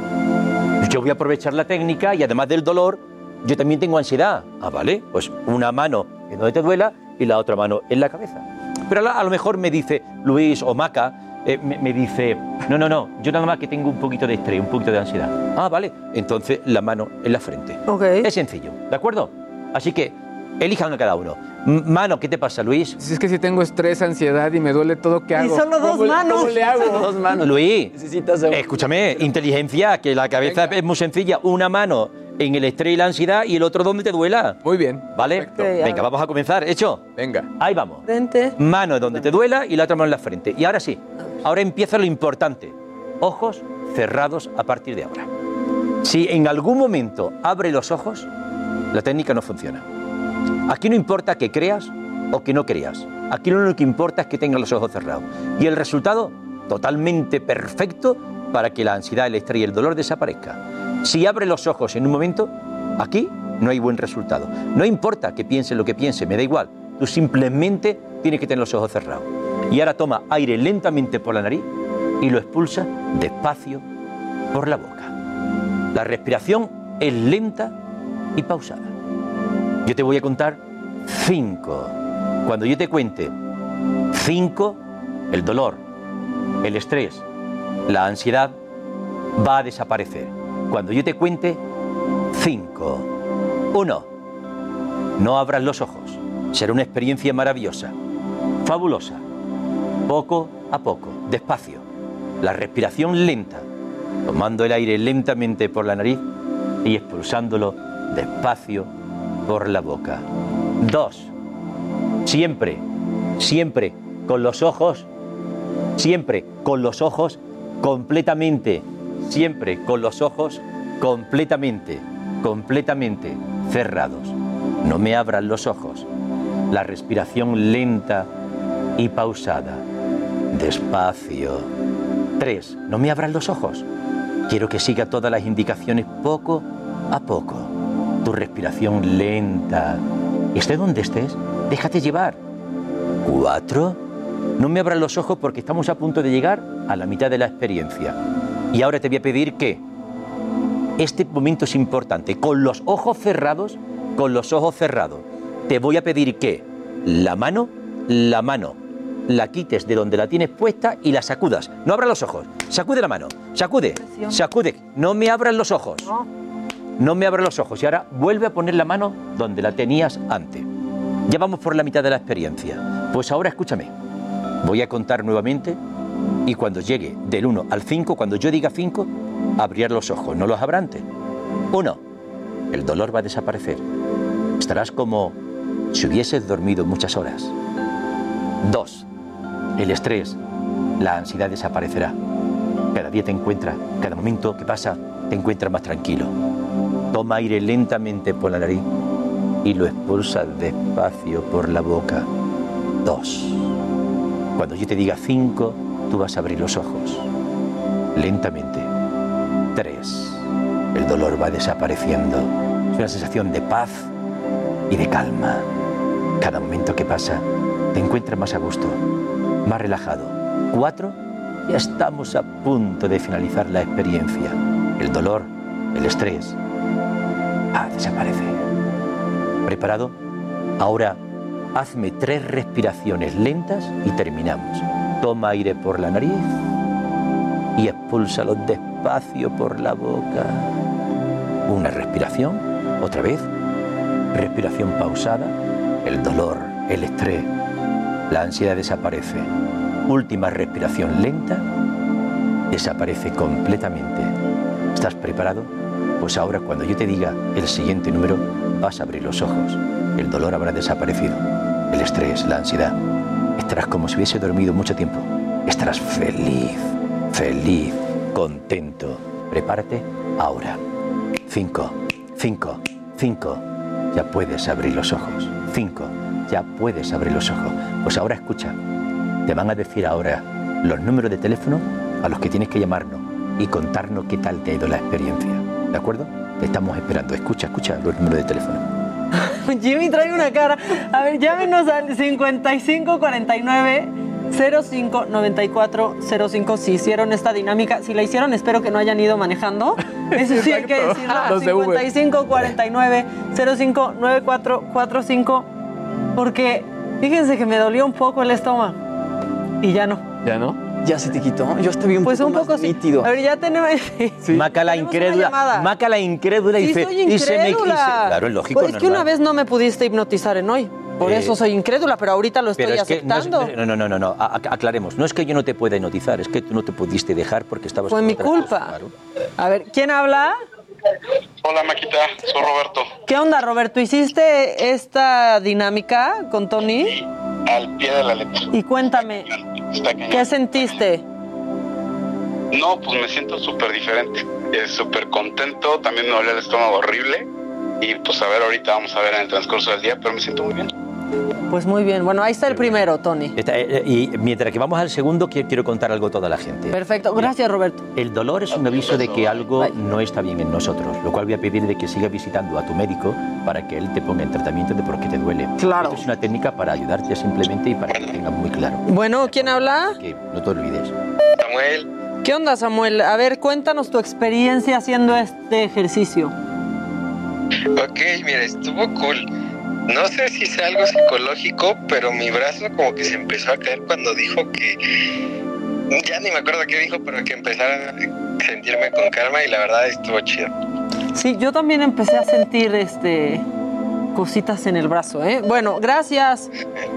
Yo voy a aprovechar la técnica y además del dolor, yo también tengo ansiedad. Ah, vale, pues una mano en donde te duela y la otra mano en la cabeza. Pero a, lo mejor me dice Luis o Maca, eh, me, me dice, no, no, no, yo nada más que tengo un poquito de estrés, un poquito de ansiedad. Ah, vale, entonces la mano en la frente. Es sencillo, ¿de acuerdo? Así que elijan a cada uno. Mano, ¿qué te pasa, Luis?
Si es que si tengo estrés, ansiedad y me duele todo, ¿qué hago?
solo dos
¿Cómo le-
manos.
¿Cómo le hago?
Solo dos manos.
Luis, escúchame, inteligencia, que la cabeza es muy sencilla. Una mano en el estrés y la ansiedad y el otro donde te duela.
Muy bien.
¿Vale? Venga, vamos a comenzar. ¿Hecho?
Venga.
Ahí vamos.
Frente.
Mano donde te duela y la otra mano en la frente. Y ahora sí, ahora empieza lo importante. Ojos cerrados a partir de ahora. Si en algún momento abre los ojos, la técnica no funciona. Aquí no importa que creas o que no creas. Aquí lo único que importa es que tengas los ojos cerrados. Y el resultado, totalmente perfecto para que la ansiedad, el estrés y el dolor desaparezca. Si abre los ojos en un momento, aquí no hay buen resultado. No importa que piense lo que piense, me da igual. Tú simplemente tienes que tener los ojos cerrados. Y ahora toma aire lentamente por la nariz y lo expulsa despacio por la boca. La respiración es lenta y pausada. Yo te voy a contar cinco. Cuando yo te cuente cinco, el dolor, el estrés, la ansiedad va a desaparecer. Cuando yo te cuente cinco. Uno, no abras los ojos. Será una experiencia maravillosa, fabulosa. Poco a poco, despacio. La respiración lenta, tomando el aire lentamente por la nariz y expulsándolo despacio por la boca. Dos, siempre, siempre con los ojos, siempre con los ojos completamente, siempre con los ojos completamente, completamente cerrados. No me abran los ojos. La respiración lenta y pausada. Despacio. Tres, no me abras los ojos. Quiero que siga todas las indicaciones poco a poco. Tu respiración lenta. Esté donde estés, déjate llevar. Cuatro, no me abras los ojos porque estamos a punto de llegar a la mitad de la experiencia. Y ahora te voy a pedir que este momento es importante. Con los ojos cerrados, con los ojos cerrados, te voy a pedir que la mano, la mano, la quites de donde la tienes puesta y la sacudas. No abras los ojos. Sacude la mano. Sacude. Sacude. No me abras los ojos. No me abras los ojos. Y ahora vuelve a poner la mano donde la tenías antes. Ya vamos por la mitad de la experiencia. Pues ahora escúchame. Voy a contar nuevamente y cuando llegue del 1 al 5, cuando yo diga 5, abrir los ojos. No los abra antes. 1. El dolor va a desaparecer. Estarás como si hubieses dormido muchas horas. 2. El estrés, la ansiedad desaparecerá. Cada día te encuentras, cada momento que pasa, te encuentras más tranquilo. Toma aire lentamente por la nariz y lo expulsa despacio por la boca. 2. Cuando yo te diga 5, tú vas a abrir los ojos. Lentamente. 3. El dolor va desapareciendo. Es una sensación de paz y de calma. Cada momento que pasa, te encuentras más a gusto, más relajado. 4. Ya estamos a punto de finalizar la experiencia. El dolor, el estrés, desaparece. ¿Preparado? Ahora hazme tres respiraciones lentas y terminamos. Toma aire por la nariz y expúlsalo despacio por la boca. Una respiración, otra vez. Respiración pausada. El dolor, el estrés, la ansiedad desaparece. Última respiración lenta. Desaparece completamente. ¿Estás preparado? Pues ahora cuando yo te diga el siguiente número, vas a abrir los ojos. El dolor habrá desaparecido. El estrés, la ansiedad. Estarás como si hubiese dormido mucho tiempo. Estarás feliz, feliz, contento. Prepárate ahora. Cinco, cinco, cinco. Ya puedes abrir los ojos. Cinco. Ya puedes abrir los ojos. Pues ahora escucha. Te van a decir ahora los números de teléfono a los que tienes que llamarnos y contarnos qué tal te ha ido la experiencia. ¿De acuerdo? Estamos esperando. Escucha, escucha los números de teléfono.
Jimmy trae una cara. A ver, llámenos al 5549 059405 si hicieron esta dinámica. Si la hicieron, espero que no hayan ido manejando. Eso sí hay que decirlo.
Los de Uber.
5549 059445 porque fíjense que me dolió un poco el estómago y ya no.
¿Ya no?
Ya se te quitó. Yo estoy un
Pues
poco
un poco
más
sí.
nítido.
A ver, ya tenemos.
Maca la incrédula. Maca la incrédula y
Sí,
dice.
soy
y se me- y se- claro, es lógico.
Pues es que una vez no me pudiste hipnotizar en hoy. Por
Eh,
eso soy incrédula, pero ahorita lo estoy
Pero es que no, es-
aceptando.
no, no, no, no, no, a- aclaremos. No es que yo no te pueda hipnotizar, es que tú no te pudiste dejar porque estabas.
Fue
con
mi culpa.
claro.
A ver, ¿quién habla?
Hola Maquita, soy Roberto.
¿Qué onda, Roberto? ¿Hiciste esta dinámica con Tony?
Al pie de la letra.
Y cuéntame,
Está cañón.
¿qué sentiste?
No, pues me siento súper diferente. Es súper contento, también me duele el estómago horrible. Y pues a ver, ahorita vamos a ver en el transcurso del día, pero me siento muy bien.
Pues muy bien. Bueno, ahí está el primero, Tony.
Está, eh, eh, y mientras que vamos al segundo, qui- quiero contar algo a toda la gente.
Perfecto. Gracias, Roberto.
El dolor es un aviso de que algo no está bien en nosotros, lo cual voy a pedir de que sigas visitando a tu médico para que él te ponga en tratamiento de por qué te duele.
Claro.
Esto es una técnica para ayudarte simplemente y para que lo tengas muy claro.
Bueno, ¿quién habla?
Que no te olvides.
Samuel,
¿Qué onda, Samuel? A ver, cuéntanos tu experiencia haciendo este ejercicio.
Ok, mira, estuvo cool. No sé si es algo psicológico, pero mi brazo como que se empezó a caer cuando dijo que... Ya ni me acuerdo qué dijo, pero que empezara a sentirme con calma y la verdad estuvo chido.
Sí, yo también empecé a sentir este cositas en el brazo, ¿eh? Bueno, gracias.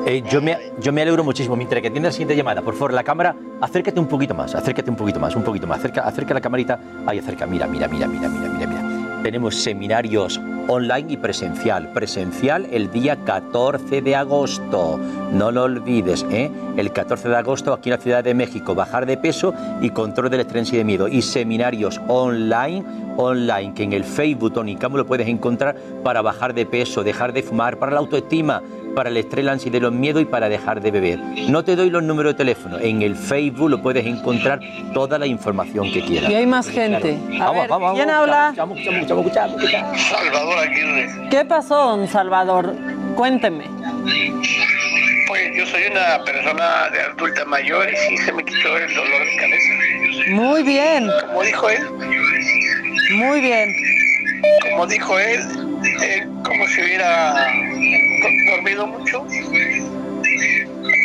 Eh, yo, me, yo me alegro muchísimo. Mientras que atiende la siguiente llamada, por favor, la cámara, acércate un poquito más, acércate un poquito más, un poquito más. Acerca, acerca la camarita. Ahí, acerca. Mira, mira, mira, mira, mira, mira, mira. Tenemos seminarios online y presencial. Presencial el día 14 de agosto, no lo olvides, ¿eh? el 14 de agosto aquí en la Ciudad de México, bajar de peso y control del estrés y de miedo. Y seminarios online, online, que en el Facebook Tony Camo lo puedes encontrar para bajar de peso, dejar de fumar, para la autoestima, para el estrés, la ansiedad y los miedos y para dejar de beber. No te doy los números de teléfono, en el Facebook lo puedes encontrar toda la información que quieras.
Y hay más gente. A
Vamos,
ver,
vamos,
¿quién
vamos.
habla?
Salvador Aguirre.
¿Qué pasó, don Salvador? Cuénteme.
Pues yo soy una persona de adulta mayor y sí se me quitó el dolor de cabeza.
Muy bien.
Como dijo él,
Muy bien.
como dijo él, eh, como si hubiera do- dormido mucho.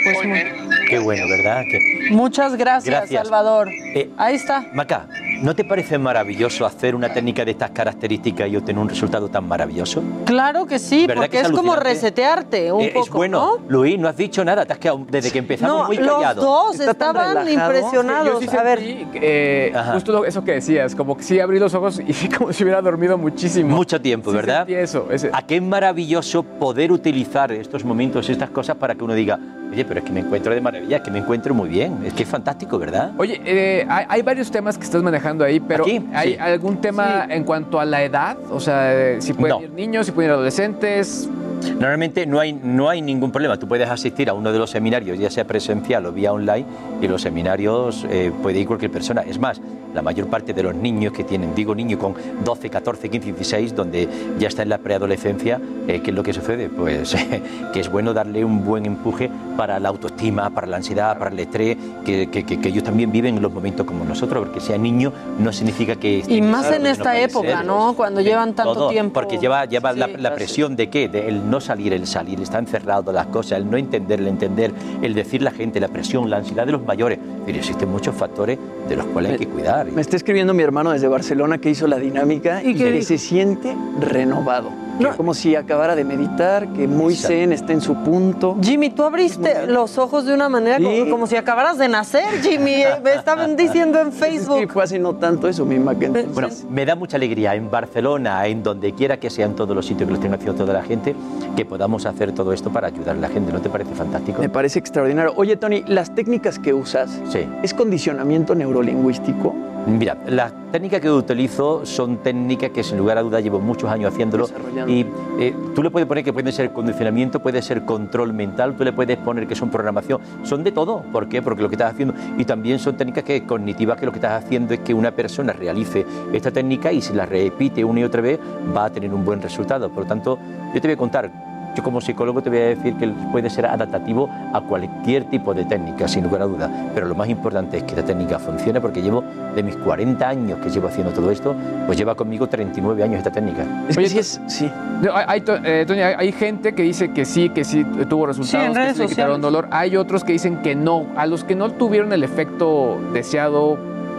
Pues muy-
Qué bueno, ¿verdad? Que-
Muchas gracias,
Gracias.
Salvador.
Eh,
Ahí está.
Maca, ¿no te parece maravilloso hacer una técnica de estas características y obtener un resultado tan maravilloso?
Claro que sí,
¿Verdad
porque
que es
es, como resetearte un
Eh,
poco,
es bueno, Luis, no has dicho nada, te has quedado desde que empezamos
No,
muy
los
callado.
dos Está tan estaban impresionados.
Yo sí
A ver.
eh, justo lo- eso que decías, como que sí abrí los ojos y como si hubiera dormido muchísimo.
Mucho tiempo,
Sí
¿verdad?
sentí eso. ese-
¿A qué maravilloso poder utilizar estos momentos, estas cosas para que uno diga, oye, pero es que me encuentro de maravilla, es que me encuentro muy bien, es que es fantástico, ¿verdad?
Oye, eh, hay, hay varios temas que estás manejando ahí, pero
¿Aquí?
¿hay
Sí.
algún tema en cuanto a la edad? O sea, eh, si pueden
No.
ir niños, si pueden ir adolescentes.
Normalmente no hay, no hay ningún problema. Tú puedes asistir a uno de los seminarios, ya sea presencial o vía online, y los seminarios eh, puede ir cualquier persona. Es más, la mayor parte de los niños que tienen, digo niños con 12, 14, 15, 16, donde ya está en la preadolescencia, eh, ¿qué es lo que sucede? Pues que es bueno darle un buen empuje para la autoestima, para la ansiedad, para el estrés, que, que- que- que ellos también viven en los momentos como nosotros, porque sea niño no significa que... esté
Y más en
no
esta
puede
época,
ser.
¿no? Cuando llevan tanto
Todo,
tiempo.
Porque lleva, lleva
Sí,
la, la presión de qué? De el no salir, el salir, está encerrado las cosas, el no entender, el entender, el decir la gente, la presión, la ansiedad de los mayores. Pero existen muchos factores de los cuales hay que cuidar.
Me está escribiendo mi hermano desde Barcelona que hizo la dinámica y, que se siente renovado. Que como si acabara de meditar, que muy zen, está en su punto.
Jimmy, tú abriste los ojos de una manera como, como si acabaras de nacer, Jimmy. Me estaban diciendo en Facebook.
Sí, fue hace no tanto eso, mi.
Bueno, me da mucha alegría en Barcelona, en donde quiera que sea, en todos los sitios que lo estén haciendo toda la gente, que podamos hacer todo esto para ayudar a la gente. ¿No te parece fantástico?
Me parece extraordinario. Oye, Tony, las técnicas que usas,
Sí.
¿es condicionamiento neurolingüístico?
Mira, las técnicas que utilizo son técnicas que sin lugar a duda llevo muchos años haciéndolo y eh, tú le puedes poner que puede ser condicionamiento, puede ser control mental, tú le puedes poner que son programación, son de todo. ¿Por qué? Porque lo que estás haciendo y también son técnicas que cognitivas que lo que estás haciendo es que una persona realice esta técnica y si la repite una y otra vez va a tener un buen resultado. Por lo tanto, yo te voy a contar yo como psicólogo te voy a decir que puede ser adaptativo a cualquier tipo de técnica, sin lugar a duda. Pero lo más importante es que la técnica funcione porque llevo de mis 40 años que llevo haciendo todo esto, pues lleva conmigo 39 años esta técnica.
Oye, sí. Hay, hay to- eh, Tony, hay- hay gente que dice que sí, que sí tuvo resultados,
en
que sí le quitaron dolor. Hay otros que dicen que no. A los que no tuvieron el efecto deseado,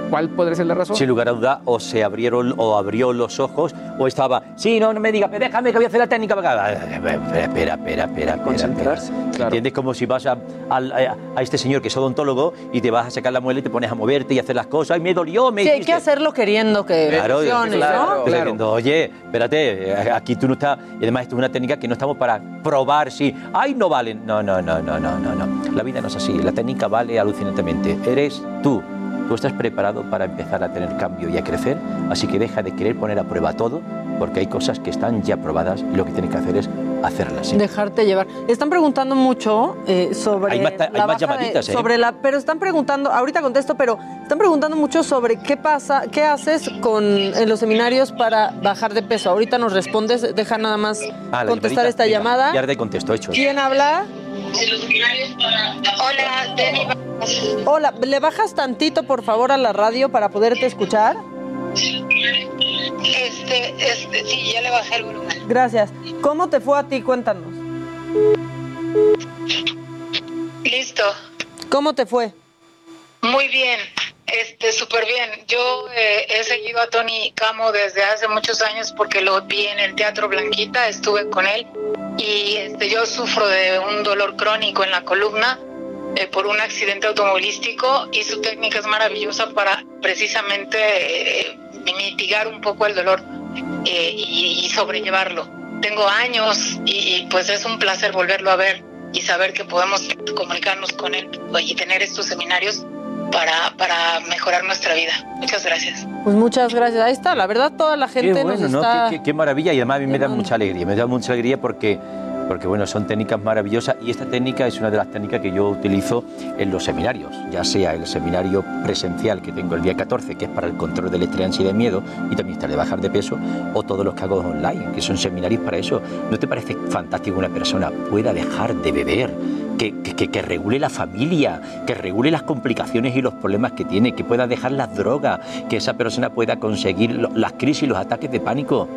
¿cuál podría ser la razón?
Sin lugar a duda, o se abrieron o abrió los ojos, o estaba, sí, no, no me digas, déjame que voy a hacer la técnica. Espera, espera, espera, espera, espera.
Concentrarse.
¿Entiendes? Como si vas a, a- a este señor que es odontólogo y te vas a sacar la muela y te pones a moverte y hacer las cosas. ¡Ay, me dolió! Me
Sí, hay
hiciste".
que hacerlo queriendo que
Claro,
funcione,
claro,
¿no?
Diciendo, oye, espérate, eh, aquí tú no estás. Y además, esto es una técnica que no estamos para probar si. ¡Ay, no valen! No, no, no, no, no, no, no. La vida no es así. La técnica vale alucinantemente. Eres tú. Tú estás preparado para empezar a tener cambio y a crecer, así que deja de querer poner a prueba todo, porque hay cosas que están ya probadas y lo que tienes que hacer es hacerlas. ¿sí?
Dejarte llevar. Están preguntando mucho eh, sobre
Hay más hay
la
más
de-
llamaditas, ¿eh?
sobre la, pero están preguntando, ahorita contesto, pero están preguntando mucho sobre qué pasa, qué haces con en los seminarios para bajar de peso. Ahorita nos respondes, deja nada más
Ah,
contestar esta
Venga,
llamada.
Ya te contesto, hecho.
¿Quién habla?
Hola, Denny.
Hola, ¿le bajas tantito por favor a la radio para poderte escuchar?
Este, este, sí, ya le bajé el volumen.
Gracias. ¿Cómo te fue a ti? Cuéntanos.
Listo.
¿Cómo te fue?
Muy bien, este, súper bien. Yo eh, he seguido a Tony Camo desde hace muchos años porque lo vi en el Teatro Blanquita, estuve con él y este, yo sufro de un dolor crónico en la columna eh, por un accidente automovilístico y su técnica es maravillosa para precisamente eh, mitigar un poco el dolor. eh, y, sobrellevarlo. Tengo años y, pues es un placer volverlo a ver y saber que podemos comunicarnos con él y tener estos seminarios para, para mejorar nuestra vida. Muchas gracias.
Pues muchas gracias. Ahí está, la verdad toda la gente
Qué bueno,
nos
¿no?
está...
Qué, qué- qué maravilla y además a mí me da mucha alegría, me da mucha alegría porque, porque bueno, son técnicas maravillosas y esta técnica es una de las técnicas que yo utilizo en los seminarios, ya sea el seminario presencial que tengo el día 14, que es para el control del estrés, y miedo y también está de bajar de peso, o todos los que hago online, que son seminarios para eso. ¿No te parece fantástico que una persona pueda dejar de beber? Que, que- que- regule la familia, que regule las complicaciones y los problemas que tiene, que pueda dejar las drogas, que esa persona pueda conseguir las crisis y los ataques de pánico.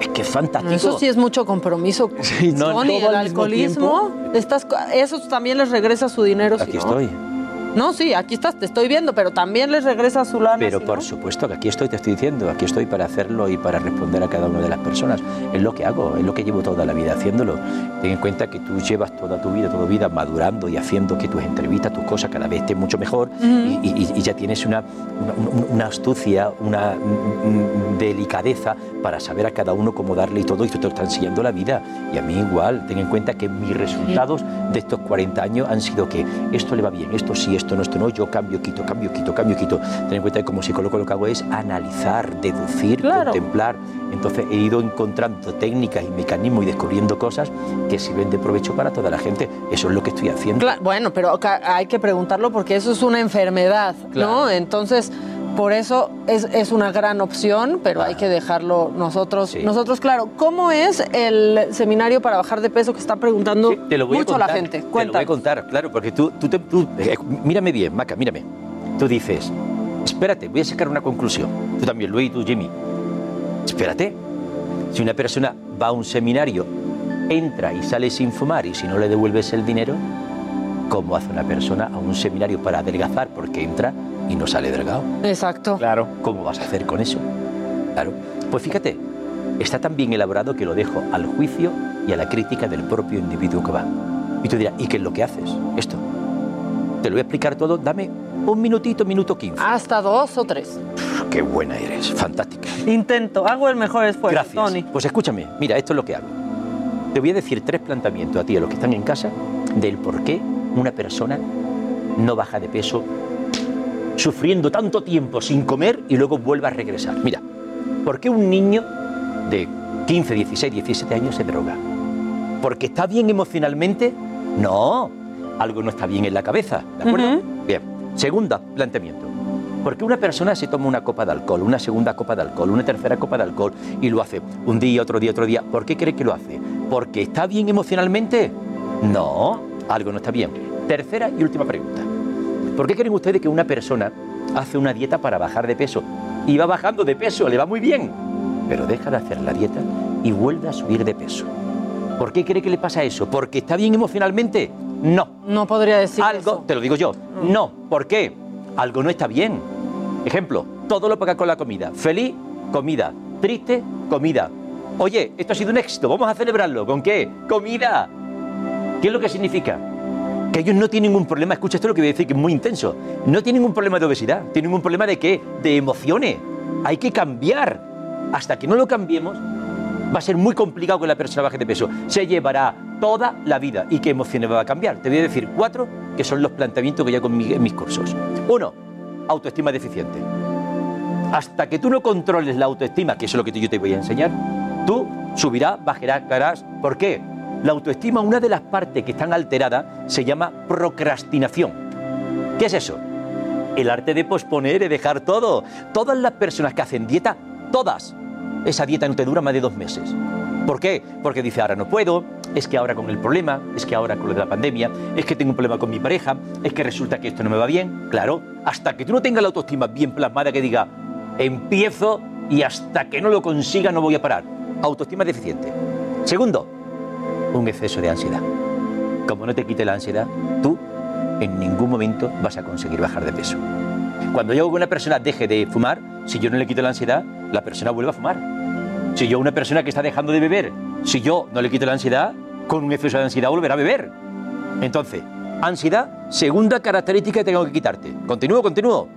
Es que es fantástico.
Eso sí es mucho compromiso.
no,
Tony,
todo
el alcoholismo, estas, eso también les regresa su dinero. si
Aquí
no.
estoy.
No, sí, aquí estás, te estoy viendo, pero también les regresa su lana.
Pero
si
por
no.
supuesto que aquí estoy, te estoy diciendo, aquí estoy para hacerlo y para responder a cada una de las personas. Es lo que hago, es lo que llevo toda la vida haciéndolo. Ten en cuenta que tú llevas toda tu vida, toda tu vida madurando y haciendo que tus entrevistas, tus cosas cada vez estén mucho mejor y, y- y ya tienes una, una, una astucia, una mm, mm, delicadeza para saber a cada uno cómo darle y todo, y tú te lo está enseñando la vida. Y a mí igual, ten en cuenta que mis resultados de estos 40 años han sido que esto le va bien, esto sí, esto no, esto no, yo cambio, quito, cambio, quito, cambio, quito. Ten en cuenta que como psicólogo lo que hago es analizar, deducir, contemplar. Entonces he ido encontrando técnicas y mecanismos y descubriendo cosas que sirven de provecho para toda la gente. Eso es lo que estoy haciendo.
Bueno, pero hay que preguntarlo porque eso es una enfermedad, ¿no? Entonces, por eso es, es una gran opción, pero hay que dejarlo nosotros. Nosotros, claro. ¿Cómo es el seminario para bajar de peso que está preguntando
Te lo voy
mucho
a contar,
la gente?
Te lo voy a
Cuéntanos.
contar, claro, porque tú, tú, te- tú- eh, mírame bien, Maca, mírame. Tú dices, espérate, voy a sacar una conclusión. Tú también, Luis y tú, Jimmy. Espérate. Si una persona va a un seminario, entra y sale sin fumar y si no le devuelves el dinero, ¿cómo hace una persona a un seminario para adelgazar porque entra y no sale delgado?
Exacto.
Claro. ¿Cómo vas a hacer con eso? Claro. Pues fíjate, está tan bien elaborado que lo dejo al juicio y a la crítica del propio individuo que va. Y tú dirás, ¿y qué es lo que haces? Esto. Te lo voy a explicar todo, dame un minutito, minuto quince.
Hasta dos o tres.
Qué buena eres, fantástica.
Intento, hago el mejor esfuerzo,
Gracias.
Tony.
Pues escúchame, mira, esto es lo que hago. Te voy a decir tres planteamientos a ti, a los que están en casa, del por qué una persona no baja de peso sufriendo tanto tiempo sin comer y luego vuelve a regresar. Mira, ¿por qué un niño de 15, 16, 17 años se droga? ¿Porque está bien emocionalmente? No, algo no está bien en la cabeza, ¿de acuerdo? Bien. Segunda planteamiento. ¿Por qué una persona se toma una copa de alcohol, una segunda copa de alcohol, una tercera copa de alcohol y lo hace un día, otro día, otro día? ¿Por qué cree que lo hace? ¿Porque está bien emocionalmente? No, algo no está bien. Tercera y última pregunta. ¿Por qué creen ustedes que una persona hace una dieta para bajar de peso y va bajando de peso, le va muy bien, pero deja de hacer la dieta y vuelve a subir de peso? ¿Por qué cree que le pasa eso? ¿Porque está bien emocionalmente? No.
No podría decir
Algo, te lo digo yo, no. ¿Por qué? Algo no está bien. Ejemplo, todo lo paga con la comida. Feliz, comida. Triste, comida. Oye, esto ha sido un éxito, vamos a celebrarlo. ¿Con qué? Comida. ¿Qué es lo que significa? Que ellos no tienen un problema, escucha esto lo que voy a decir, que es muy intenso. No tienen un problema de obesidad, tienen un problema de qué? De emociones. Hay que cambiar. Hasta que no lo cambiemos, va a ser muy complicado que la persona baje de peso. Se llevará toda la vida. ¿Y qué emociones va a cambiar? Te voy a decir cuatro que son los planteamientos que yo hago en, mi- en mis cursos. Uno, autoestima deficiente. Hasta que tú no controles la autoestima, que es lo que yo te voy a enseñar, tú subirás, bajarás, caerás. ¿Por qué? La autoestima, una de las partes que están alteradas, se llama procrastinación. ¿Qué es eso? El arte de posponer y dejar todo. Todas las personas que hacen dieta, todas, esa dieta no te dura más de dos meses. ¿Por qué? Porque dice, ahora no puedo, es que ahora con el problema, es que ahora con lo de la pandemia, es que tengo un problema con mi pareja, es que resulta que esto no me va bien. Claro, hasta que tú no tengas la autoestima bien plasmada que diga, empiezo y hasta que no lo consiga no voy a parar. Autoestima deficiente. Segundo, un exceso de ansiedad. Como no te quite la ansiedad, tú en ningún momento vas a conseguir bajar de peso. Cuando yo hago que una persona deje de fumar, si yo no le quito la ansiedad, la persona vuelve a fumar. Si yo una persona que está dejando de beber, si yo no le quito la ansiedad, con un exceso de ansiedad volverá a beber. Entonces, ansiedad, segunda característica que tengo que quitarte. Continúo, continúo.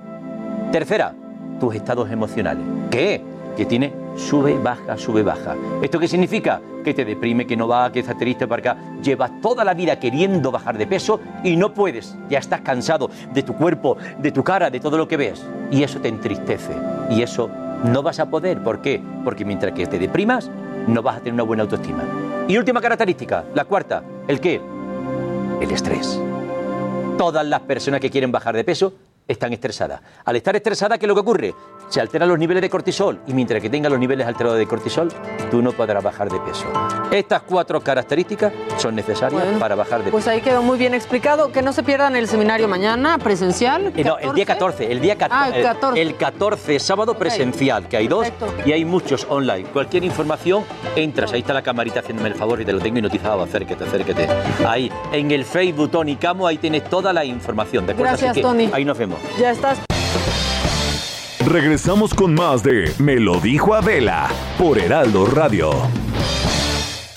Tercera, tus estados emocionales. ¿Qué? Que tienes sube, baja, sube, baja. ¿Esto qué significa? Que te deprime, que no va, que estás triste para acá. Llevas toda la vida queriendo bajar de peso y no puedes. Ya estás cansado de tu cuerpo, de tu cara, de todo lo que ves. Y eso te entristece. Y eso no vas a poder. ¿Por qué? Porque mientras que te deprimas, no vas a tener una buena autoestima. Y última característica, la cuarta, ¿el qué? El estrés. Todas las personas que quieren bajar de peso están estresadas. Al estar estresada, ¿qué es lo que ocurre? Se alteran los niveles de cortisol y mientras que tengas los niveles alterados de cortisol, tú no podrás bajar de peso. Estas cuatro características son necesarias
Bueno,
para bajar de
Pues
peso.
ahí quedó muy bien explicado. Que no se pierdan el seminario mañana, presencial.
Eh, no, el día 14, el día 14,
Ah, el 14.
el 14, sábado presencial, que hay dos y hay muchos online. Cualquier información, entras, ahí está la camarita haciéndome el favor y te lo tengo hipnotizado, acércate, acércate. Ahí, en el Facebook Tony Camo, ahí tienes toda la información, ¿de? Así
Gracias,
que
Tony.
Ahí nos vemos.
Ya estás.
Regresamos con más de Me lo dijo Adela por Heraldo Radio.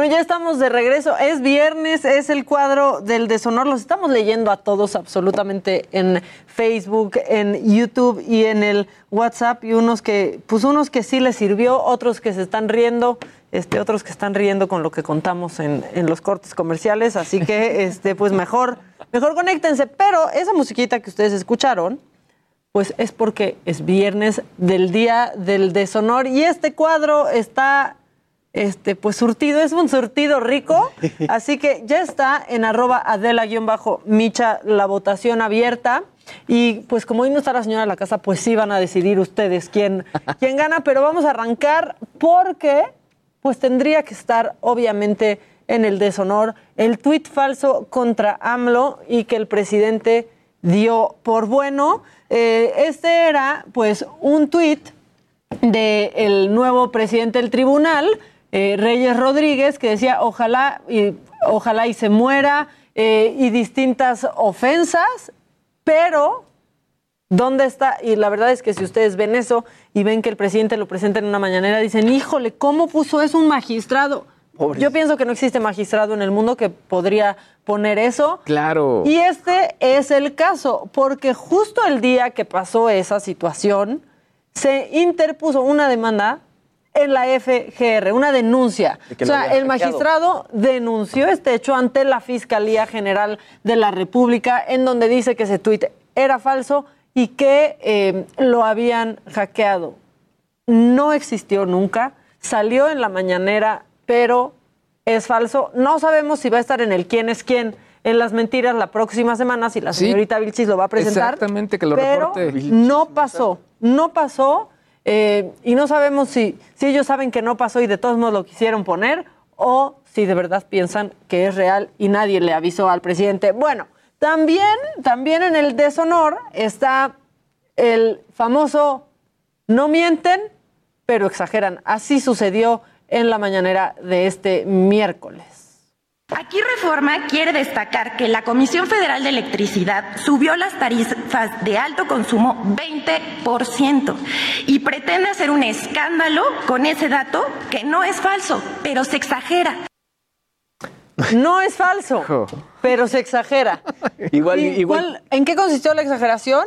Bueno, ya estamos de regreso. Es viernes, es el cuadro del deshonor. Los estamos leyendo a todos absolutamente en Facebook, en YouTube y en el WhatsApp. Y unos que, pues unos que sí les sirvió, otros que se están riendo, este, otros que están riendo con lo que contamos en, los cortes comerciales. Así que, este, pues mejor, mejor conéctense. Pero esa musiquita que ustedes escucharon, pues es porque es viernes del día del deshonor y este cuadro está este, pues surtido, es un surtido rico, así que ya está en arroba adela-micha la votación abierta. Y pues como hoy no está la señora de la casa, pues sí van a decidir ustedes quién, quién gana, pero vamos a arrancar porque pues tendría que estar obviamente en el deshonor el tuit falso contra AMLO y que el presidente dio por bueno. Eh, este era pues un tuit del nuevo presidente del tribunal, eh, Reyes Rodríguez, que decía ojalá y, ojalá y se muera eh, y distintas ofensas, pero ¿dónde está? Y la verdad es que si ustedes ven eso y ven que el presidente lo presenta en una mañanera, dicen, híjole, ¿cómo puso eso un magistrado? Yo pienso que no existe magistrado en el mundo que podría poner eso.
Claro.
Y este es el caso, porque justo el día que pasó esa situación, se interpuso una demanda en la FGR, una denuncia.
De
O sea, el
hackeado.
magistrado denunció este hecho ante la Fiscalía General de la República, en donde dice que ese tuit era falso y que eh, lo habían hackeado. No existió nunca, salió en la mañanera, pero es falso. No sabemos si va a estar en el quién es quién en las mentiras la próxima semana, si la
Sí.
señorita Vilchis lo va a presentar.
Exactamente, que lo
pero
reporte.
No pasó, no pasó. Eh, y no sabemos si, si ellos saben que no pasó y de todos modos lo quisieron poner o si de verdad piensan que es real y nadie le avisó al presidente. Bueno, también, también en el deshonor está el famoso no mienten, pero exageran. Así sucedió en la mañanera de este miércoles.
Aquí Reforma quiere destacar que la Comisión Federal de Electricidad subió las tarifas de alto consumo 20% y pretende hacer un escándalo con ese dato que no es falso, pero se exagera.
No es falso, pero se exagera.
Igual,
¿Y
igual.
¿En qué consistió la exageración?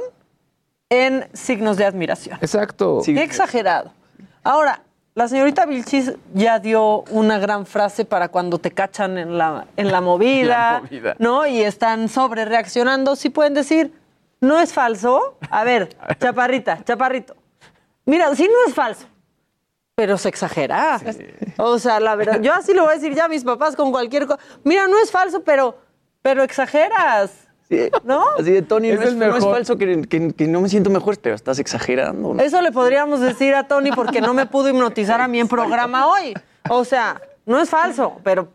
En signos de admiración.
Exacto.
Qué exagerado. Ahora, la señorita Vilchis ya dio una gran frase para cuando te cachan en la, en la movida,
La movida.
¿no? Y están sobre reaccionando. Sí pueden decir, no es falso. A ver, chaparrita, chaparrito. Mira, sí no es falso, pero se exagera. O sea, la verdad, yo así lo voy a decir ya a mis papás con cualquier cosa. Mira, no es falso, pero, pero exageras. ¿No?
Así de Tony, no
Es
no falso que, que- que no me siento mejor, pero estás exagerando. ¿no?
Eso le podríamos decir a Tony porque no me pudo hipnotizar a mí en programa hoy. O sea, no es falso, pero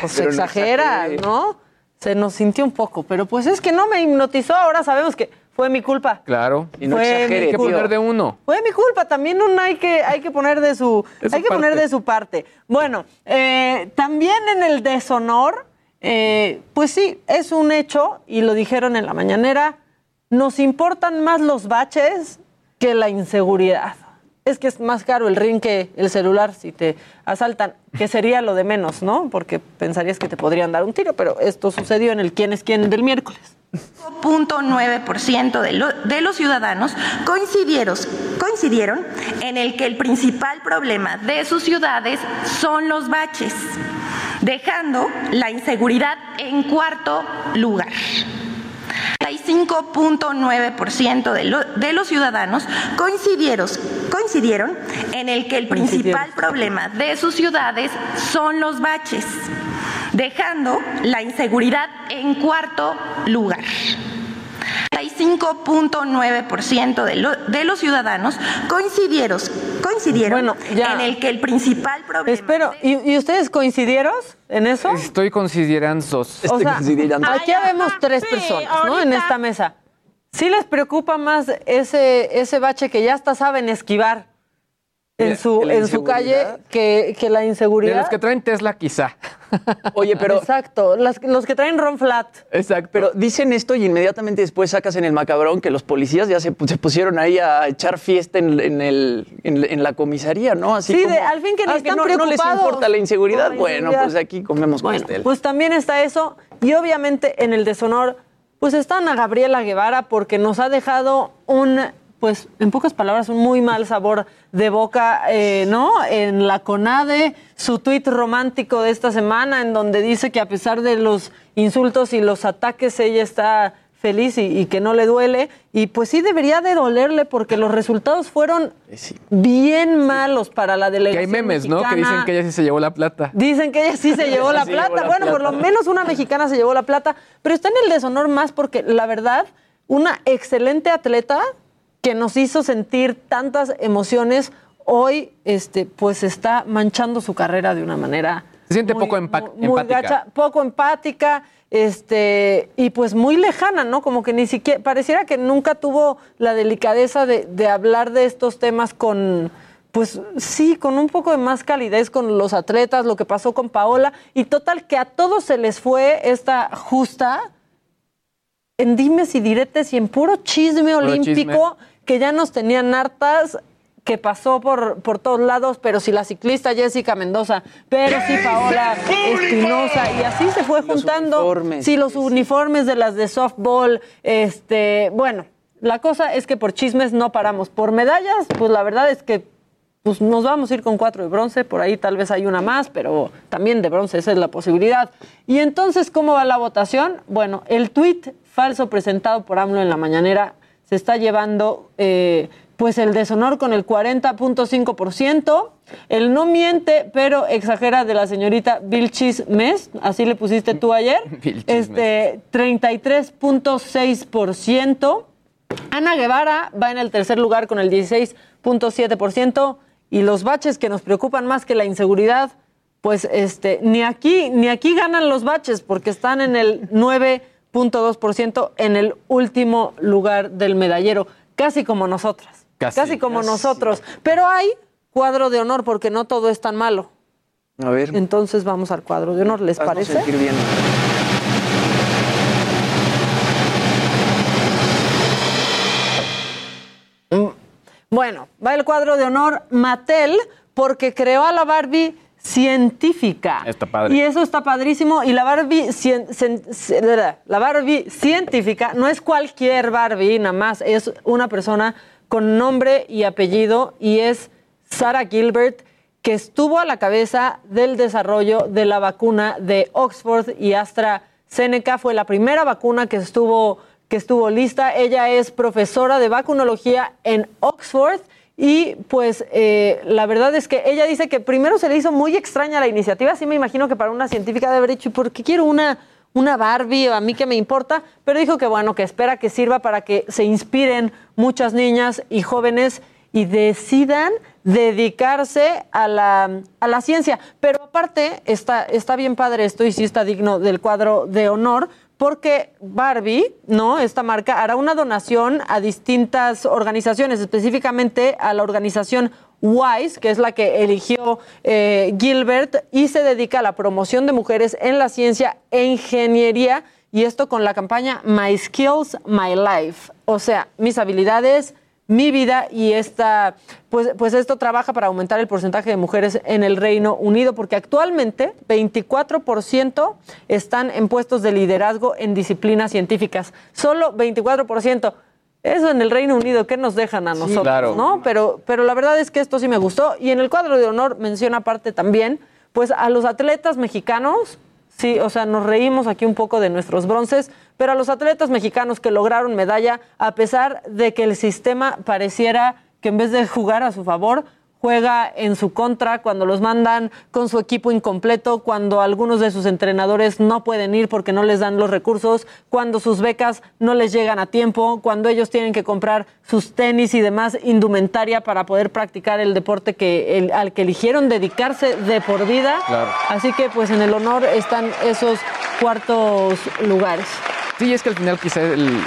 pues, se
Pero no
exagera. ¿no? Se nos sintió un poco, pero pues es que no me hipnotizó, ahora sabemos que fue mi culpa.
Claro.
Y no
Fue
exagere,
Hay que poner de uno.
Fue mi culpa, también un hay que, hay que poner de su,
De su
hay que poner
parte.
de su parte. Bueno, eh, también en el deshonor, eh, pues sí, es un hecho, y lo dijeron en la mañanera, nos importan más los baches que la inseguridad. Es que es más caro el ring que el celular si te asaltan, que sería lo de menos, ¿no? Porque pensarías que te podrían dar un tiro, pero esto sucedió en el quién es quién del miércoles.
0.9% de, lo- de los ciudadanos coincidieron, coincidieron en el que el principal problema de sus ciudades son los baches, dejando la inseguridad en cuarto lugar. 35.9% de, lo- de los ciudadanos coincidieron, coincidieron en el que el principal problema de sus ciudades son los baches, dejando la inseguridad en cuarto lugar. 35.9% de, lo- de los ciudadanos coincidieron, coincidieron en el que el principal problema...
Espero, ¿y, y ustedes coincidieron en eso?
Estoy considerando.
O sea, aquí vemos tres personas, ¿no? En esta mesa. ¿Sí les preocupa más ese, ese bache que ya hasta saben esquivar en
¿Que
su, en su calle que, que la
De
inseguridad?
los que traen Tesla, quizá.
Oye, pero
Exacto, las- los que traen Ron Flat.
Exacto.
Pero dicen esto y inmediatamente después sacas en el macabrón que los policías ya se, pu- se pusieron ahí a echar fiesta en, en el, en, en la comisaría, ¿no? Así
Sí,
como,
de- al fin que ni
"Ah,
están
no, no les importa la inseguridad.
la
bueno,
inseguridad".
pues aquí comemos
Bueno,
pastel.
pues también está eso. Y obviamente en el deshonor, pues está Ana Gabriela Guevara porque nos ha dejado un, pues en pocas palabras, un muy mal sabor de boca, eh, ¿no? En la CONADE, su tuit romántico de esta semana, en donde dice que a pesar de los insultos y los ataques, ella está feliz y, y que no le duele. Y pues sí debería de dolerle porque los resultados fueron bien malos para la
Que
delegación
hay memes, ¿no? Que
mexicana.
dicen que ella sí se llevó la plata.
Dicen que ella sí se llevó la
Sí se llevó
plata.
la
bueno, por lo menos una mexicana se llevó la plata, pero está en el deshonor más porque la verdad, una excelente atleta que nos hizo sentir tantas emociones, hoy este, pues está manchando su carrera de una manera
Se siente poco empa-
muy
empática.
gacha, poco empática, este, y pues muy lejana, ¿no? Como que ni siquiera, pareciera que nunca tuvo la delicadeza de, de hablar de estos temas con, pues sí, con un poco de más calidez con los atletas, lo que pasó con Paola, y total que a todos se les fue esta justa en dimes y diretes y en puro chisme
Puro
olímpico que ya nos tenían hartas que pasó por, por todos lados, pero si la ciclista Jessica Mendoza, pero si Paola Espinosa, y así se fue juntando.
uniformes.
Sí, los uniformes de las de softball, este, bueno, la cosa es que por chismes no paramos. Por medallas, pues la verdad es que pues nos vamos a ir con cuatro de bronce, por ahí tal vez hay una más, pero también de bronce, esa es la posibilidad. Y entonces, ¿cómo va la votación? Bueno, el tuit falso presentado por AMLO en la mañanera se está llevando eh, pues el deshonor con el 40.5%, el no miente, pero exagera de la señorita Vilchis Mes, así le pusiste tú ayer,
Vilchis
este 33.6%. Ana Guevara va en el tercer lugar con el 16.7% y los baches que nos preocupan más que la inseguridad, pues este ni aquí ni aquí ganan los baches porque están en el 9.2% en el último lugar del medallero, casi como nosotras.
Casi.
como nosotros, pero hay cuadro de honor porque no todo es tan malo.
A ver,
Entonces vamos al cuadro de honor, ¿les parece?
sentir bien.
Bueno, va el cuadro de honor Mattel porque creó a la Barbie científica.
Está padre.
Y eso está padrísimo. Y la Barbie, cien- cien- cien- la Barbie científica no es cualquier Barbie, nada más. Es una persona con nombre y apellido y es Sarah Gilbert, que estuvo a la cabeza del desarrollo de la vacuna de Oxford y AstraZeneca. Fue la primera vacuna que estuvo, que estuvo lista. Ella es profesora de vacunología en Oxford. Y pues eh, la verdad es que ella dice que primero se le hizo muy extraña la iniciativa. Sí me imagino que para una científica de haber dicho, ¿y por qué quiero una, una Barbie, a mí que me importa, pero dijo que bueno, que espera que sirva para que se inspiren muchas niñas y jóvenes y decidan dedicarse a la, a la ciencia. Pero aparte, está, está bien padre esto y sí está digno del cuadro de honor, porque Barbie, ¿no? Esta marca hará una donación a distintas organizaciones, específicamente a la organización WISE, que es la que eligió eh, Gilbert, y se dedica a la promoción de mujeres en la ciencia e ingeniería, y esto con la campaña My Skills, My Life. O sea, mis habilidades, mi vida y esta, pues, pues esto trabaja para aumentar el porcentaje de mujeres en el Reino Unido, porque actualmente 24% están en puestos de liderazgo en disciplinas científicas. Solo 24%. Eso en el Reino Unido, ¿qué nos dejan a nosotros?
claro.
¿no? Pero, pero la verdad es que esto sí me gustó. Y en el cuadro de honor menciona aparte también, pues a los atletas mexicanos, sí, o sea, nos reímos aquí un poco de nuestros bronces, pero a los atletas mexicanos que lograron medalla, a pesar de que el sistema pareciera que en vez de jugar a su favor, juega en su contra cuando los mandan con su equipo incompleto, cuando algunos de sus entrenadores no pueden ir porque no les dan los recursos, cuando sus becas no les llegan a tiempo, cuando ellos tienen que comprar sus tenis y demás indumentaria para poder practicar el deporte que el- al que eligieron dedicarse de por vida.
Claro.
Así que pues en el honor están esos cuartos lugares.
Sí, es que al final quizá el-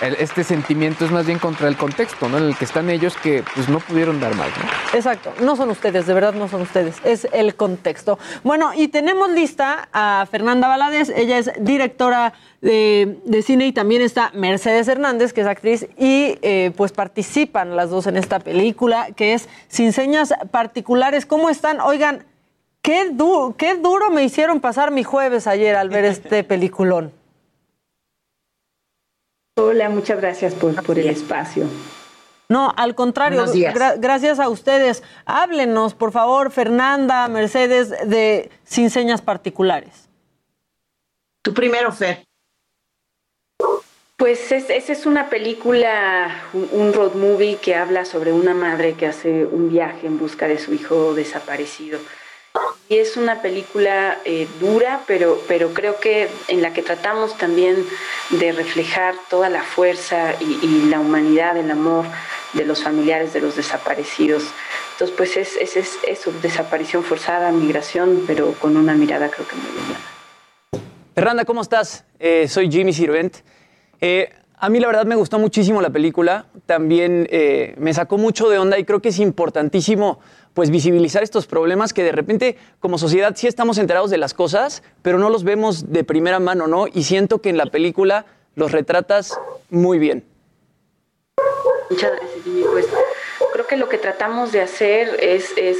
el- este sentimiento es más bien contra el contexto, ¿no? En el que están ellos que pues no pudieron dar más, ¿no?
Exacto, no son ustedes, de verdad no son ustedes, es el contexto. Bueno, y tenemos lista a Fernanda Valadez, ella es directora de, de cine y también está Mercedes Hernández, que es actriz, y eh, pues participan las dos en esta película, que es Sin Señas Particulares. ¿Cómo están? Oigan, qué, du- qué duro me hicieron pasar mi jueves ayer al ver este peliculón.
Hola, muchas gracias por, por el espacio.
No, al contrario, gra- gracias a ustedes. Háblenos, por favor, Fernanda, Mercedes, de Sin Señas Particulares.
Tú primero, Fer. Pues es- esa es una película, un, un road movie que habla sobre una madre que hace un viaje en busca de su hijo desaparecido. Y es una película eh, dura, pero, pero creo que en la que tratamos también de reflejar toda la fuerza y, la humanidad, el amor de los familiares de los desaparecidos. Entonces, pues es, es, es eso, desaparición forzada, migración, pero con una mirada creo que muy humana.
Fernanda, ¿cómo estás? Eh, soy Jimmy Sirvent. Eh, a mí la verdad me gustó muchísimo la película, también me sacó mucho de onda y creo que es importantísimo pues visibilizar estos problemas que de repente como sociedad sí estamos enterados de las cosas, pero no los vemos de primera mano, ¿no? Y siento que en la película los retratas muy bien.
Muchas gracias, Jimmy. Pues creo que lo que tratamos de hacer es, es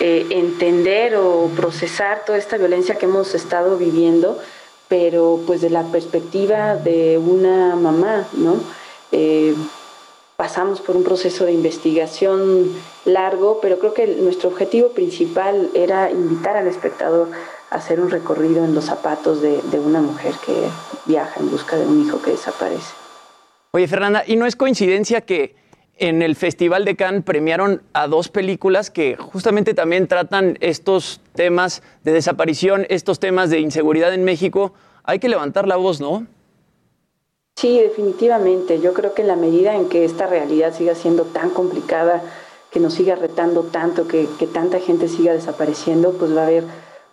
eh, entender o procesar toda esta violencia que hemos estado viviendo, pero pues de la perspectiva de una mamá, ¿no? Eh, pasamos por un proceso de investigación largo, pero creo que nuestro objetivo principal era invitar al espectador a hacer un recorrido en los zapatos de, de una mujer que viaja en busca de un hijo que desaparece.
Oye, Fernanda, ¿y no es coincidencia que en el Festival de Cannes premiaron a dos películas que justamente también tratan estos temas de desaparición, estos temas de inseguridad en México? Hay que levantar la voz, ¿no?
Sí, definitivamente. Yo creo que en la medida en que esta realidad siga siendo tan complicada, que nos siga retando tanto, que, que tanta gente siga desapareciendo, pues va a haber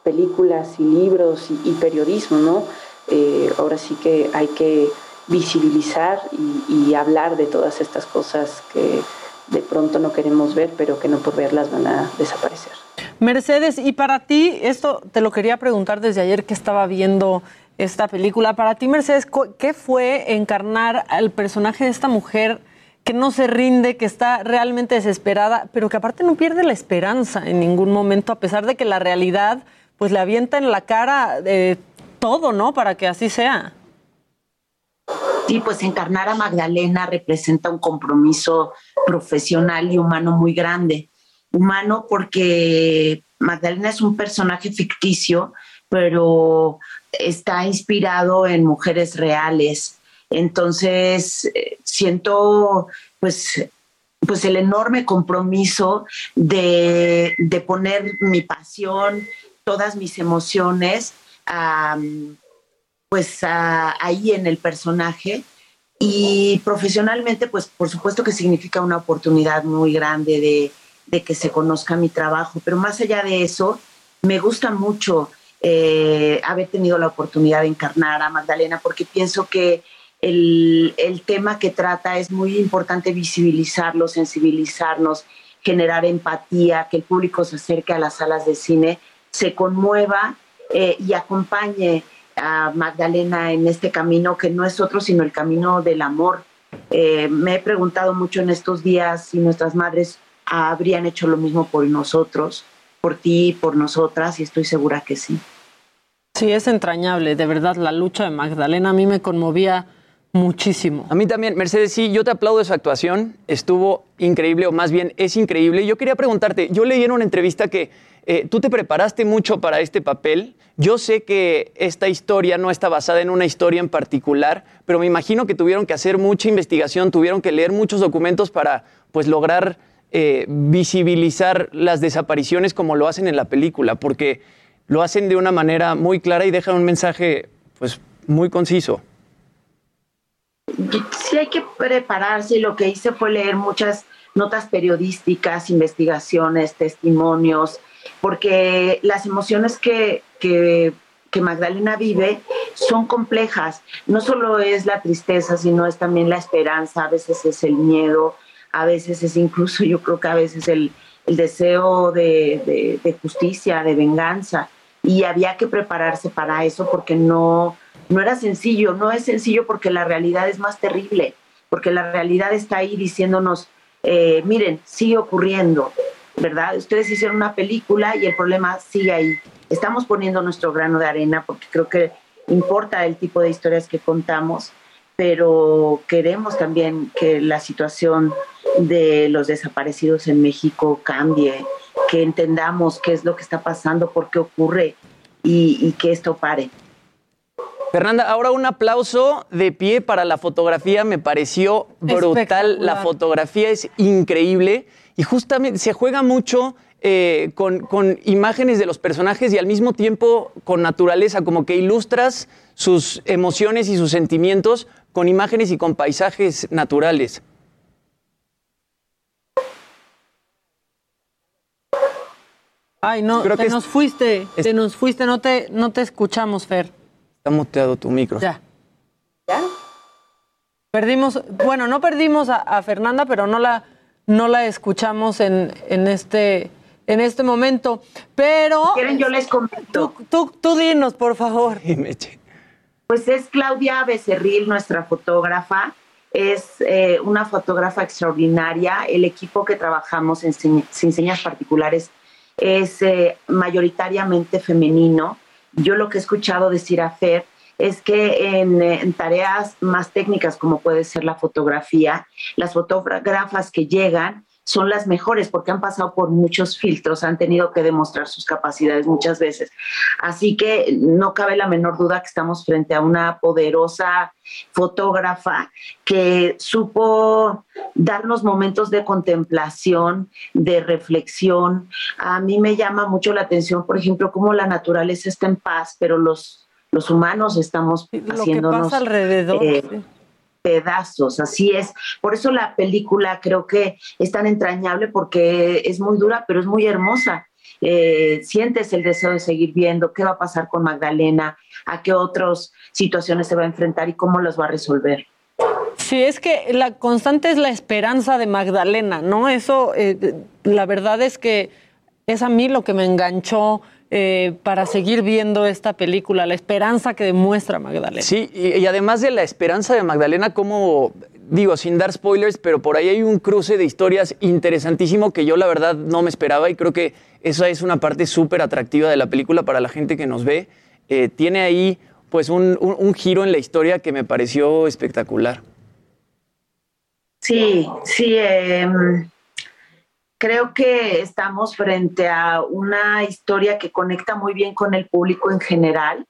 películas y libros y, periodismo, ¿no? Eh, ahora sí que hay que visibilizar y, hablar de todas estas cosas que de pronto no queremos ver, pero que no por verlas van a desaparecer.
Mercedes, y para ti, esto te lo quería preguntar desde ayer que estaba viendo esta película. Para ti, Mercedes, ¿qué fue encarnar al personaje de esta mujer que no se rinde, que está realmente desesperada, pero que aparte no pierde la esperanza en ningún momento, a pesar de que la realidad pues le avienta en la cara de todo, ¿no? Para que así sea.
Sí, pues encarnar a Magdalena representa un compromiso profesional y humano muy grande. Humano porque Magdalena es un personaje ficticio, pero está inspirado en mujeres reales. Entonces, eh, siento pues, pues el enorme compromiso de, de poner mi pasión, todas mis emociones pues ahí en el personaje. Y profesionalmente pues por supuesto que significa una oportunidad muy grande de, de que se conozca mi trabajo, pero más allá de eso, me gusta mucho eh, haber tenido la oportunidad de encarnar a Magdalena porque pienso que el, el tema que trata es muy importante visibilizarlo, sensibilizarnos, generar empatía, que el público se acerque a las salas de cine, se conmueva eh, y acompañe a Magdalena en este camino que no es otro sino el camino del amor. Eh, me he preguntado mucho en estos días si nuestras madres habrían hecho lo mismo por nosotros, por ti, por nosotras, y estoy segura que sí.
Sí, es entrañable, de verdad, la lucha de Magdalena a mí me conmovía muchísimo.
A mí también, Mercedes, sí, yo te aplaudo esa actuación, estuvo increíble, o más bien es increíble. Yo quería preguntarte, yo leí en una entrevista que eh, tú te preparaste mucho para este papel. Yo sé que esta historia no está basada en una historia en particular, pero me imagino que tuvieron que hacer mucha investigación, tuvieron que leer muchos documentos para pues lograr eh, visibilizar las desapariciones como lo hacen en la película, porque lo hacen de una manera muy clara y dejan un mensaje pues muy conciso.
Sí hay que prepararse, lo que hice fue leer muchas notas periodísticas, investigaciones, testimonios, porque las emociones que, que, Magdalena vive son complejas. No solo es la tristeza, sino es también la esperanza, a veces es el miedo, a veces es incluso, yo creo que a veces el, el deseo de, de, justicia, de venganza. Y había que prepararse para eso porque no, no era sencillo, no es sencillo porque la realidad es más terrible, porque la realidad está ahí diciéndonos, eh, miren, sigue ocurriendo, ¿verdad? Ustedes hicieron una película y el problema sigue ahí. Estamos poniendo nuestro grano de arena porque creo que importa el tipo de historias que contamos, pero queremos también que la situación de los desaparecidos en México cambie, que entendamos qué es lo que está pasando, por qué ocurre y, que esto pare.
Fernanda, ahora un aplauso de pie para la fotografía, me pareció brutal, la fotografía es increíble y justamente se juega mucho eh, con, con, imágenes de los personajes y al mismo tiempo con naturaleza, como que ilustras sus emociones y sus sentimientos con imágenes y con paisajes naturales.
Ay, no, te nos fuiste, te nos fuiste, no te, no te escuchamos, Fer.
Está muteado tu micro.
Ya. ¿Ya? Perdimos, bueno, no perdimos a, Fernanda, pero no la, no la escuchamos en, en, este, en este momento. Pero.
Si quieren, yo les comento.
Tú, tú, dinos, por favor.
Pues es Claudia Becerril, nuestra fotógrafa. Es eh, una fotógrafa extraordinaria. El equipo que trabajamos en Sin Señas Particulares es eh, mayoritariamente femenino. Yo lo que he escuchado decir a Fer es que en, en, tareas más técnicas como puede ser la fotografía, las fotógrafas que llegan son las mejores porque han pasado por muchos filtros, han tenido que demostrar sus capacidades muchas veces. Así que no cabe la menor duda que estamos frente a una poderosa fotógrafa que supo darnos momentos de contemplación, de reflexión. A mí me llama mucho la atención, por ejemplo, cómo la naturaleza está en paz, pero los, los humanos estamos haciéndonos...
alrededor.
Eh, pedazos, así es. Por eso la película creo que es tan entrañable porque es muy dura, pero es muy hermosa. Eh, sientes el deseo de seguir viendo qué va a pasar con Magdalena, a qué otras situaciones se va a enfrentar y cómo las va a resolver.
Sí, es que la constante es la esperanza de Magdalena, ¿no? Eso, eh, la verdad es que es a mí lo que me enganchó eh, para seguir viendo esta película, la esperanza que demuestra Magdalena.
Sí, y, además de la esperanza de Magdalena, como digo, sin dar spoilers, pero por ahí hay un cruce de historias interesantísimo que yo la verdad no me esperaba y creo que esa es una parte súper atractiva de la película para la gente que nos ve. Eh, tiene ahí pues un, un, giro en la historia que me pareció espectacular.
Sí, sí. Eh, creo que estamos frente a una historia que conecta muy bien con el público en general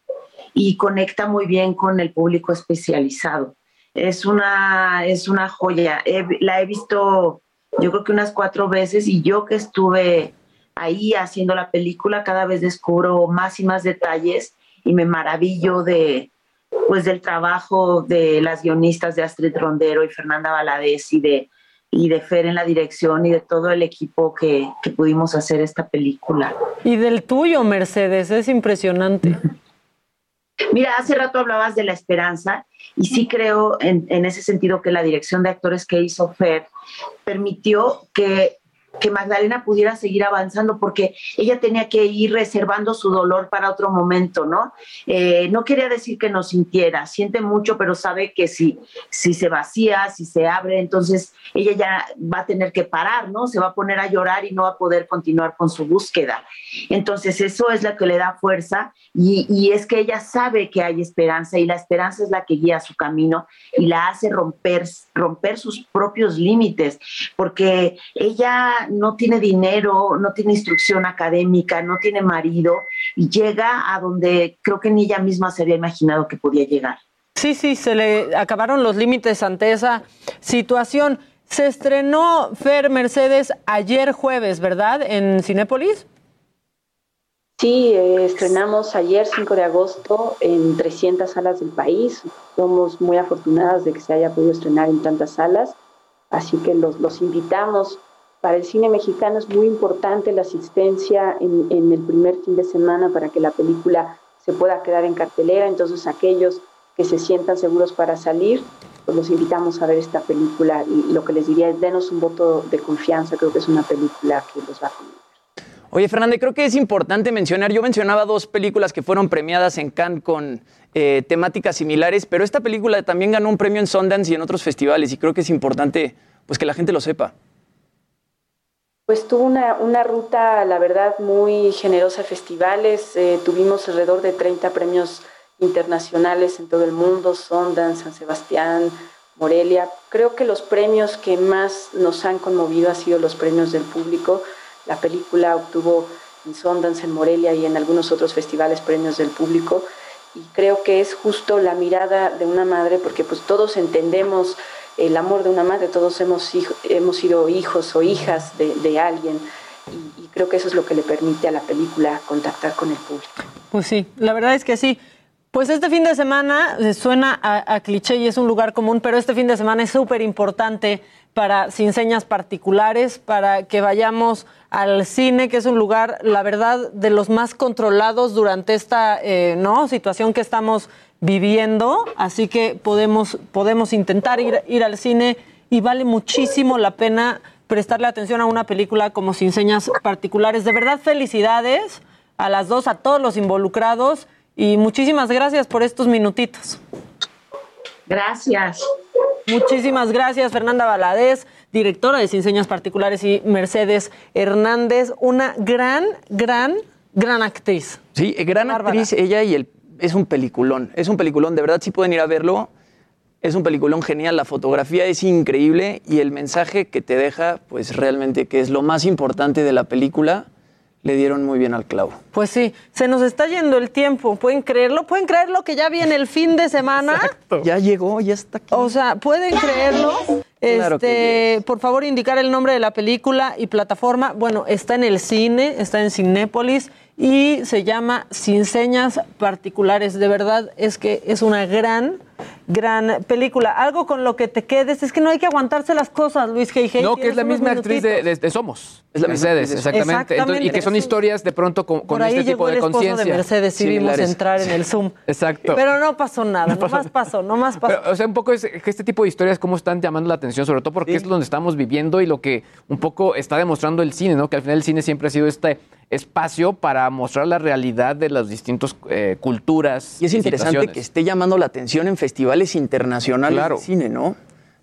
y conecta muy bien con el público especializado. Es una, es una joya. la he visto yo creo que unas cuatro veces y yo que estuve ahí haciendo la película cada vez descubro más y más detalles y me maravillo de, pues del trabajo de las guionistas de Astrid Rondero y Fernanda Valadez y de, y de Fer en la dirección y de todo el equipo que, que pudimos hacer esta película.
Y del tuyo, Mercedes, es impresionante.
Mira, hace rato hablabas de la esperanza y sí creo en, en, ese sentido que la dirección de actores que hizo Fer permitió que que Magdalena pudiera seguir avanzando porque ella tenía que ir reservando su dolor para otro momento, ¿no? Eh, no quería decir que no sintiera, siente mucho, pero sabe que si, si se vacía, si se abre, entonces ella ya va a tener que parar, ¿no? Se va a poner a llorar y no va a poder continuar con su búsqueda. Entonces eso es lo que le da fuerza y, y es que ella sabe que hay esperanza y la esperanza es la que guía su camino y la hace romper, romper sus propios límites, porque ella no tiene dinero, no tiene instrucción académica, no tiene marido y llega a donde creo que ni ella misma se había imaginado que podía llegar.
Sí, sí, se le acabaron los límites ante esa situación. Se estrenó Fer Mercedes ayer jueves, ¿verdad? En Cinépolis.
Sí, eh, estrenamos ayer 5 de agosto en 300 salas del país. Somos muy afortunadas de que se haya podido estrenar en tantas salas, así que los, los invitamos para el cine mexicano es muy importante la asistencia en, en, el primer fin de semana para que la película se pueda quedar en cartelera. Entonces, aquellos que se sientan seguros para salir, pues los invitamos a ver esta película y lo que les diría es denos un voto de confianza. Creo que es una película que los va a conmover.
Oye, Fernanda, creo que es importante mencionar, yo mencionaba dos películas que fueron premiadas en Cannes con eh, temáticas similares, pero esta película también ganó un premio en Sundance y en otros festivales y creo que es importante pues que la gente lo sepa.
Pues tuvo una, una, ruta, la verdad, muy generosa festivales. Eh, tuvimos alrededor de 30 premios internacionales en todo el mundo, Sundance, San Sebastián, Morelia. Creo que los premios que más nos han conmovido han sido los premios del público. La película obtuvo en Sundance, en Morelia y en algunos otros festivales premios del público. Y creo que es justo la mirada de una madre, porque pues todos entendemos el amor de una madre, todos hemos, hemos sido hijos o hijas de, alguien y, creo que eso es lo que le permite a la película contactar con el público.
Pues sí, la verdad es que sí. Pues este fin de semana suena a, a cliché y es un lugar común, pero este fin de semana es súper importante para sin señas particulares, para que vayamos al cine, que es un lugar, la verdad, de los más controlados durante esta eh, ¿no? situación que estamos viviendo, así que podemos, podemos intentar ir, ir al cine y vale muchísimo la pena prestarle atención a una película como Sin Señas Particulares. De verdad, felicidades a las dos, a todos los involucrados y muchísimas gracias por estos minutitos.
Gracias.
Muchísimas gracias, Fernanda Valadez, directora de Sin Señas Particulares, y Mercedes Hernández, una gran, gran, gran actriz.
Sí, gran Bárbara. actriz, ella y el es un peliculón, es un peliculón, de verdad si pueden ir a verlo, es un peliculón genial, la fotografía es increíble y el mensaje que te deja, pues realmente que es lo más importante de la película, le dieron muy bien al clavo.
Pues sí, se nos está yendo el tiempo, ¿pueden creerlo? ¿Pueden creerlo que ya viene el fin de semana?
Exacto. Ya llegó, ya está aquí.
O sea, ¿pueden creerlo?
Claro
este, por favor, indicar el nombre de la película y plataforma. Bueno, está en el cine, está en Cinépolis y se llama Sin Señas Particulares. De verdad es que es una gran, gran película. Algo con lo que te quedes. Es que no hay que aguantarse las cosas, Luis G.
No, que es la misma actriz de, de, de, Somos. Es la Mercedes, exactamente.
exactamente.
Entonces, y que son historias de pronto con, con este tipo de conciencia.
de Mercedes y vimos entrar en el Zoom.
Exacto.
Pero no pasó nada, no nomás pasó, nomás pasó.
Pero, o sea, un poco es que este tipo de historias, cómo están llamando la atención, sobre todo porque sí. es donde estamos viviendo y lo que un poco está demostrando el cine, ¿no? Que al final el cine siempre ha sido este espacio para mostrar la realidad de las distintas eh, culturas.
Y es interesante que esté llamando la atención en festivales internacionales
claro.
de cine, ¿no?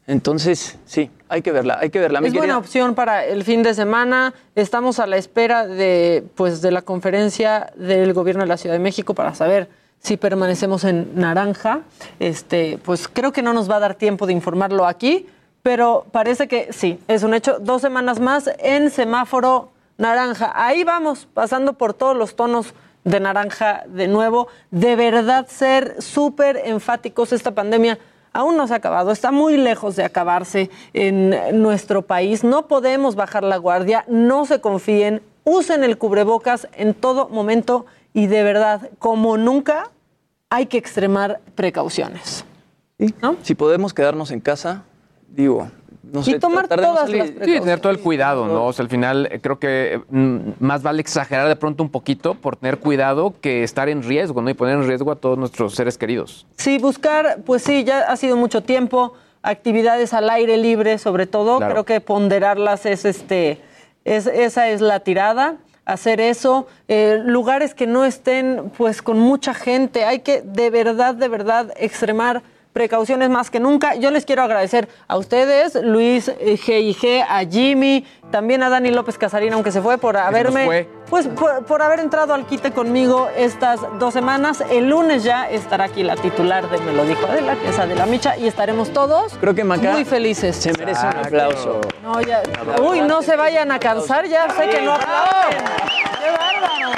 Entonces, sí, hay que verla, hay que verla.
Es buena opción para el fin de semana. Estamos a la espera de, pues, de la conferencia del gobierno de la Ciudad de México para saber si permanecemos en naranja. Este, pues creo que no nos va a dar tiempo de informarlo aquí, pero parece que sí, es un hecho. Dos semanas más en semáforo naranja. Ahí vamos, pasando por todos los tonos de naranja de nuevo. De verdad ser súper enfáticos, esta pandemia aún no se ha acabado, está muy lejos de acabarse en nuestro país. No podemos bajar la guardia, no se confíen, usen el cubrebocas en todo momento y de verdad, como nunca, hay que extremar precauciones.
Si podemos quedarnos en casa, digo, no sé,
tomar
tratar de no
todas
salir.
las
Sí, tener todo el cuidado, ¿no? O sea, al final eh, creo que mm, más vale exagerar de pronto un poquito por tener cuidado que estar en riesgo, ¿no? Y poner en riesgo a todos nuestros seres queridos.
Sí, buscar, pues sí, ya ha sido mucho tiempo, actividades al aire libre sobre todo,
Claro.
creo que ponderarlas es este, es, esa es la tirada, hacer eso, eh, lugares que no estén pues con mucha gente, hay que de verdad, de verdad extremar precauciones más que nunca. Yo les quiero agradecer a ustedes, Luis eh, G y G, a Jimmy, también a Dani López Casarín, aunque se fue por haberme
fue.
pues por, por haber entrado al quite conmigo estas dos semanas. El lunes ya estará aquí la titular de Me lo dijo Adela, que es Adela Micha, y estaremos todos
Creo que Maca
muy felices.
se merece un aplauso.
No, ya- uy, no se vayan a cansar, ya sé que no aplauden. ¡Qué bárbaro!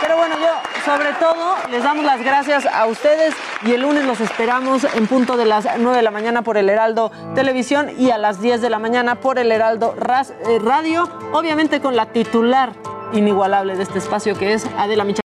Pero bueno, yo sobre todo les damos las gracias a ustedes y el lunes los esperamos en punto de las 9 de la mañana por el Heraldo Televisión y a las 10 de la mañana por el Heraldo eh, Radio, obviamente con la titular inigualable de este espacio que es Adela Micha.